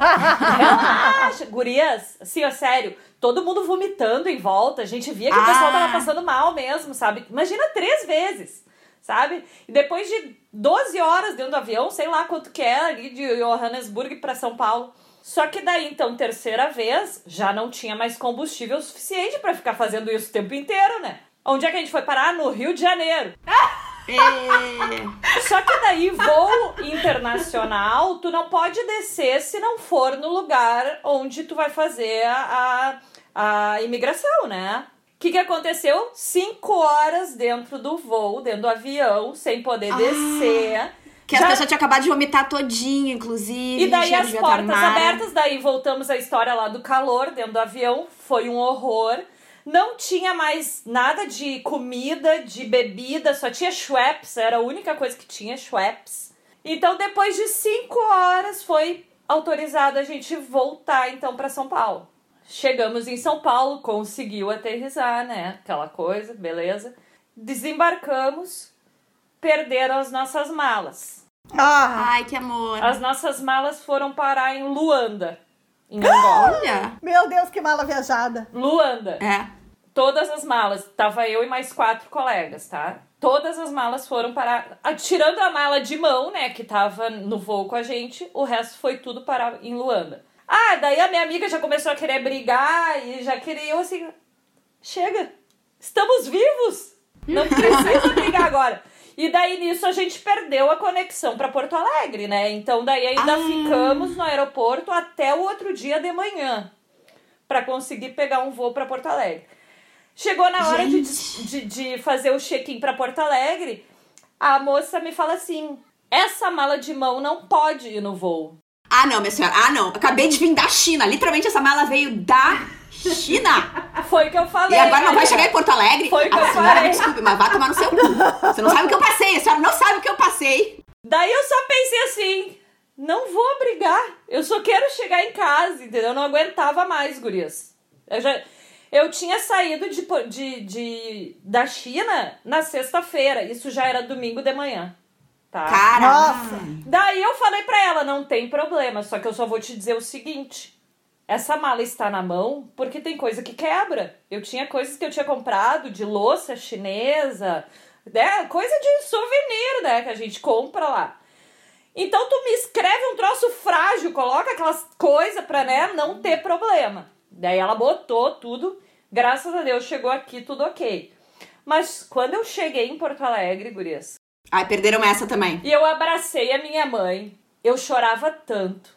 relaxa. <laughs> Gurias, assim, ó, sério. Todo mundo vomitando em volta. A gente via que o Ah. pessoal tava passando mal mesmo, sabe? Imagina três vezes sabe? E depois de 12 horas dentro do avião, sei lá quanto que é ali de Johannesburg para São Paulo. Só que daí, então, terceira vez, já não tinha mais combustível suficiente para ficar fazendo isso o tempo inteiro, né? Onde é que a gente foi parar? No Rio de Janeiro. É. Só que daí, voo internacional, tu não pode descer se não for no lugar onde tu vai fazer a, a, a imigração, né? O que, que aconteceu? Cinco horas dentro do voo, dentro do avião, sem poder Ah. descer. Que as Já- pessoas tinham acabado de vomitar todinho, inclusive. E daí as portas armário. abertas, daí voltamos à história lá do calor dentro do avião, foi um horror. Não tinha mais nada de comida, de bebida, só tinha Schweppes, era a única coisa que tinha, Schweppes. Então depois de cinco horas foi autorizado a gente voltar então para São Paulo. Chegamos em São Paulo, conseguiu aterrissar, né? Aquela coisa, beleza. Desembarcamos, perderam as nossas malas. Ah, Ai, que amor. As nossas malas foram parar em Luanda, em Angola. Olha. meu Deus, que mala viajada. Luanda. É. Todas as malas. Tava eu e mais quatro colegas, tá? Todas as malas foram parar. Tirando a mala de mão, né, que tava no voo com a gente, o resto foi tudo parar em Luanda. Ah, daí a minha amiga já começou a querer brigar e já queria eu assim. Chega! Estamos vivos! Não <laughs> precisa brigar agora. E daí nisso a gente perdeu a conexão para Porto Alegre, né? Então daí ainda Ah. ficamos no aeroporto até o outro dia de manhã para conseguir pegar um voo para Porto Alegre. Chegou na hora de, de, de fazer o check-in para Porto Alegre, a moça me fala assim: essa mala de mão não pode ir no voo. Ah, não, minha senhora. Ah, não. Acabei de vir da China. Literalmente, essa mala veio da China. Foi o que eu E falei. agora não vai chegar em Porto Alegre. Foi o que a eu senhora, falei. desculpe, mas vai tomar no seu cu. Você não sabe o que eu passei. A senhora não sabe o que eu passei. Daí eu só pensei assim: não vou brigar. Eu só quero chegar em casa, entendeu? Eu não aguentava mais, gurias. Eu, já, eu tinha saído de, de, de, da China na sexta-feira. Isso já era domingo de manhã. Tá? Cara. Nossa. Daí eu falei pra ela, não tem problema, só que eu só vou te dizer o seguinte. Essa mala está na mão porque tem coisa que quebra. Eu tinha coisas que eu tinha comprado de louça chinesa, né? Coisa de souvenir, né? Que a gente compra lá. Então tu me escreve um troço frágil, coloca aquelas coisas pra, né, não ter problema. Daí ela botou tudo, graças a Deus chegou aqui tudo ok. Mas quando eu cheguei em Porto Alegre, gurias, Ai, perderam essa também. e eu abracei a minha mãe. Eu chorava tanto,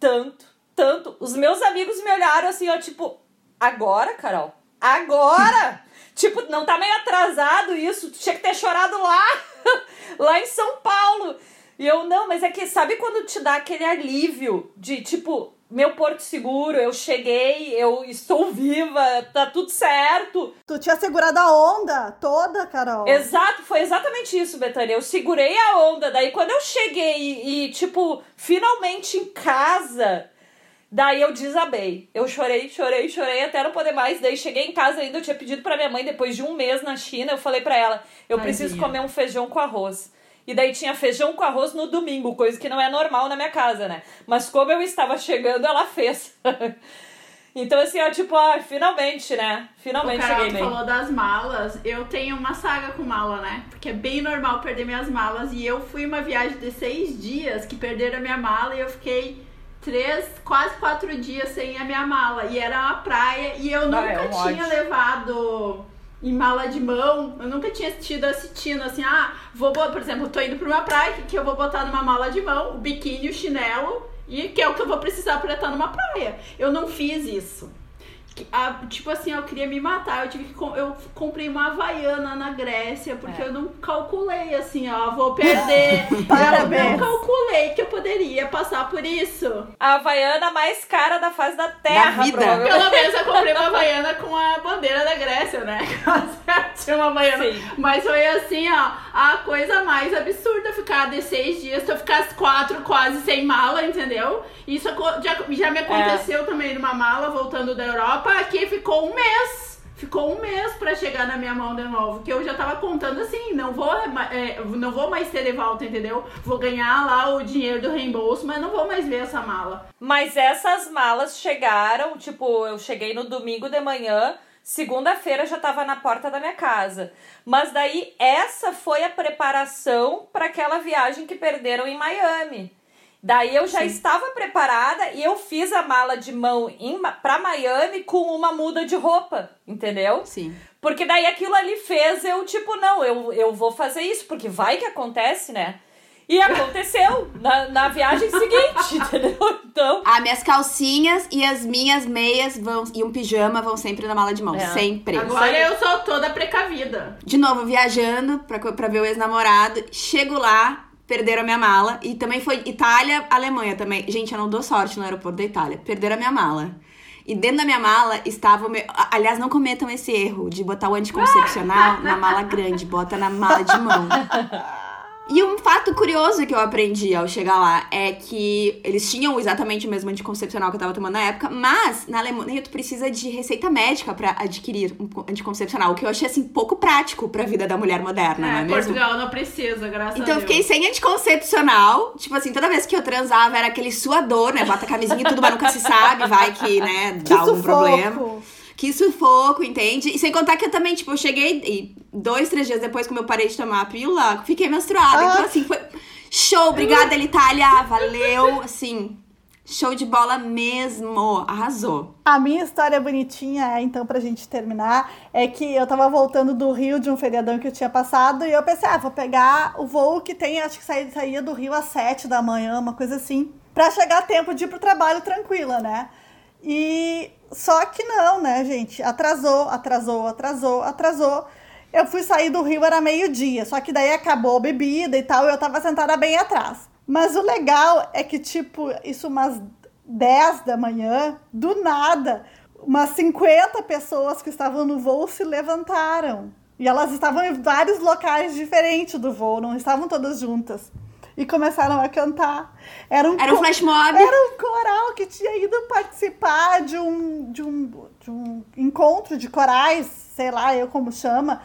tanto, tanto. Os meus amigos me olharam assim, ó, tipo, agora, Carol? Agora? <laughs> tipo, não tá meio atrasado isso? Tu tinha que ter chorado lá, <laughs> lá em São Paulo. E eu, não, mas é que sabe quando te dá aquele alívio de, tipo, meu porto seguro, eu cheguei, eu estou viva, tá tudo certo. Tu tinha segurado a onda toda, Carol. Exato, foi exatamente isso, Betânia. Eu segurei a onda, daí quando eu cheguei e, e tipo, finalmente em casa, daí eu desabei. Eu chorei, chorei, chorei até não poder mais. Daí cheguei em casa ainda, eu tinha pedido pra minha mãe, depois de um mês na China, eu falei pra ela, eu Tadinha. preciso comer um feijão com arroz. E daí tinha feijão com arroz no domingo, coisa que não é normal na minha casa, né? Mas como eu estava chegando, ela fez. <laughs> então, assim, ó, tipo, ó, finalmente, né? Finalmente o cheguei bem. falou das malas. Eu tenho uma saga com mala, né? Porque é bem normal perder minhas malas. E eu fui uma viagem de seis dias que perderam a minha mala e eu fiquei três, quase quatro dias sem a minha mala. E era uma praia e eu ah, nunca é um tinha ódio. levado em mala de mão. Eu nunca tinha tido assistindo assim, ah, vou, por exemplo, tô indo pra uma praia que eu vou botar numa mala de mão o biquíni, o chinelo, e que é o que eu vou precisar pra estar numa praia. Eu não fiz isso a, tipo assim, eu queria me matar. Eu tive que eu comprei uma havaiana na Grécia porque é. eu não calculei assim, ó, vou perder. <laughs> Parabéns. Eu não calculei que eu poderia passar por isso. A havaiana mais cara da face da terra, da vida. Pelo menos eu comprei uma havaiana com a bandeira da Grécia, né? <laughs> Tinha uma havaiana. Sim. Mas foi assim, ó, a coisa mais absurda ficar de seis dias, tu ficar quatro quase sem mala, entendeu? Isso já, já me aconteceu é. também numa mala voltando da Europa aqui ficou um mês. Ficou um mês para chegar na minha mão de novo. Que eu já tava contando assim, não vou, é, não vou mais ter de volta, entendeu? Vou ganhar lá o dinheiro do reembolso, mas não vou mais ver essa mala. Mas essas malas chegaram, tipo, eu cheguei no domingo de manhã, segunda-feira já tava na porta da minha casa. Mas daí essa foi a preparação para aquela viagem que perderam em Miami. Daí eu já Sim. estava preparada e eu fiz a mala de mão pra Miami com uma muda de roupa, entendeu? Sim. Porque daí aquilo ali fez eu, tipo, não, eu, eu vou fazer isso, porque vai que acontece, né? E aconteceu <laughs> na, na viagem seguinte, <laughs> entendeu? Então. As minhas calcinhas e as minhas meias vão e um pijama vão sempre na mala de mão. É. Sempre. Agora eu sou toda precavida. De novo, viajando pra, pra ver o ex-namorado. Chego lá, perderam a minha mala. E também foi Itália, Alemanha também. Gente, eu não dou sorte no aeroporto da Itália. Perderam a minha mala. E dentro da minha mala estava o meu. Aliás, não cometam esse erro de botar o anticoncepcional <laughs> na mala grande, bota na mala de mão. <laughs> E um fato curioso que eu aprendi ao chegar lá é que eles tinham exatamente o mesmo anticoncepcional que eu tava tomando na época, mas na Alemanha tu precisa de receita médica para adquirir um anticoncepcional, o que eu achei assim pouco prático pra vida da mulher moderna, é, não é mesmo? Portugal não precisa, graças então, a Deus. Então eu fiquei sem anticoncepcional, tipo assim, toda vez que eu transava era aquele suador, né? Bota a camisinha e tudo, mas nunca se sabe, vai que, né, <laughs> dá algum problema. Que sufoco, entende? E sem contar que eu também, tipo, eu cheguei e dois, três dias depois, como eu parei de tomar a pílula, fiquei menstruada. Então, ah. Então, assim, foi show. Obrigada, Elitália. Valeu. Assim, show de bola mesmo. Arrasou. A minha história bonitinha é, então, pra gente terminar, é que eu tava voltando do Rio de um feriadão que eu tinha passado e eu pensei, ah, vou pegar o voo que tem, acho que saía, saía do Rio às sete da manhã, uma coisa assim, pra chegar a tempo de ir pro trabalho tranquila, né? E só que não, né, gente? Atrasou, atrasou, atrasou, atrasou. Eu fui sair do Rio, era meio-dia, só que daí acabou a bebida e tal, e eu tava sentada bem atrás. Mas o legal é que, tipo, isso umas 10 da manhã, do nada, umas 50 pessoas que estavam no voo se levantaram. E elas estavam em vários locais diferentes do voo, não estavam todas juntas e começaram a cantar. Era um, era um flash mob. Era um coral que tinha ido participar de um, de um, de um encontro de corais, sei lá, eu como chama,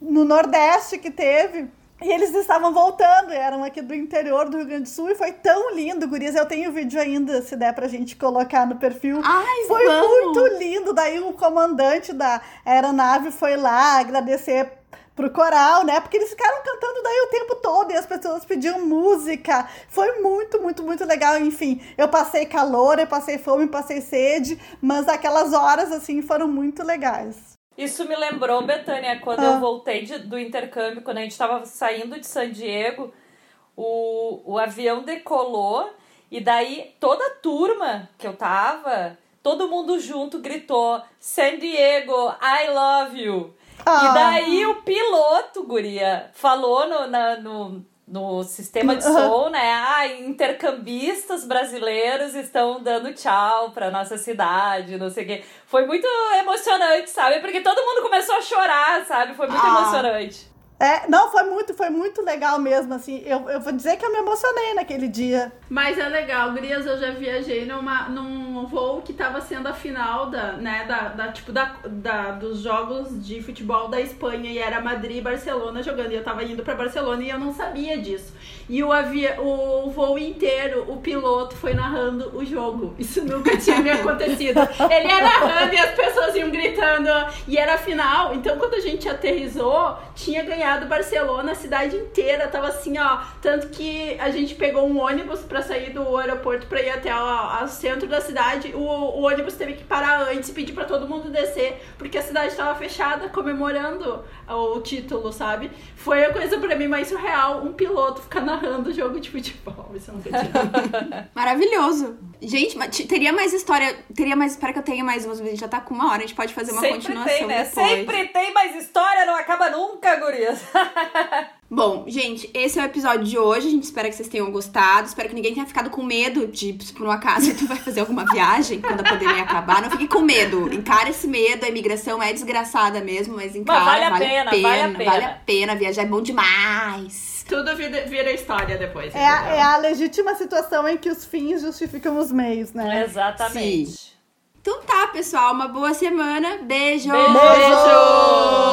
no Nordeste que teve. E eles estavam voltando, eram aqui do interior do Rio Grande do Sul, e foi tão lindo, gurias. Eu tenho o vídeo ainda, se der pra gente colocar no perfil. Ai, foi vamos. muito lindo. Daí o comandante da aeronave foi lá agradecer pro coral, né? Porque eles ficaram cantando daí o tempo todo e as pessoas pediam música. Foi muito, muito, muito legal. Enfim, eu passei calor, eu passei fome, passei sede, mas aquelas horas, assim, foram muito legais. Isso me lembrou, Betânia, quando ah. eu voltei de, do intercâmbio, quando a gente estava saindo de San Diego, o, o avião decolou e daí toda a turma que eu tava, todo mundo junto gritou San Diego, I love you. Ah. E daí o piloto, guria, falou no, na, no, no sistema de som, né? Ah, intercambistas brasileiros estão dando tchau pra nossa cidade, não sei o quê. Foi muito emocionante, sabe? Porque todo mundo começou a chorar, sabe? Foi muito ah. emocionante. É, não, foi muito, foi muito legal mesmo, assim. Eu, eu vou dizer que eu me emocionei naquele dia. Mas é legal, Grias, eu já viajei numa, num voo que tava sendo a final da, né, da, da tipo, da, da, dos jogos de futebol da Espanha e era Madrid e Barcelona jogando. E eu tava indo para Barcelona e eu não sabia disso. E o, avia, o voo inteiro, o piloto foi narrando o jogo. Isso nunca tinha me acontecido. Ele ia narrando e as pessoas iam gritando. E era final. Então, quando a gente aterrizou, tinha ganhado Barcelona, a cidade inteira tava assim, ó. Tanto que a gente pegou um ônibus para sair do aeroporto para ir até o centro da cidade. O, o, ônibus teve que parar antes e pedir para todo mundo descer, porque a cidade estava fechada, comemorando o título, sabe? Foi a coisa para mim mais surreal. Um piloto ficar narrando narrando jogo de futebol. Isso não <laughs> Maravilhoso. Gente, teria mais história. Teria mais. Espero que eu tenha mais umas. A gente já tá com uma hora, a gente pode fazer uma Sempre continuação. Tem, né? Depois. Sempre tem mais história, não acaba nunca, gurias. <laughs> Bom, gente, esse é o episódio de hoje. A gente espera que vocês tenham gostado. Espero que ninguém tenha ficado com medo de, se por um acaso tu vai fazer alguma viagem quando a pandemia acabar. Não fique com medo. Encara esse medo. A imigração é desgraçada mesmo, mas encara. Mas vale, a, vale pena, a pena, vale a pena. Vale a pena. Viajar é bom demais. Tudo vira, vira história depois. É a, é a legítima situação em que os fins justificam os meios, né? Exatamente. Sim. Então tá, pessoal. Uma boa semana. Beijo! Beijo! Beijo!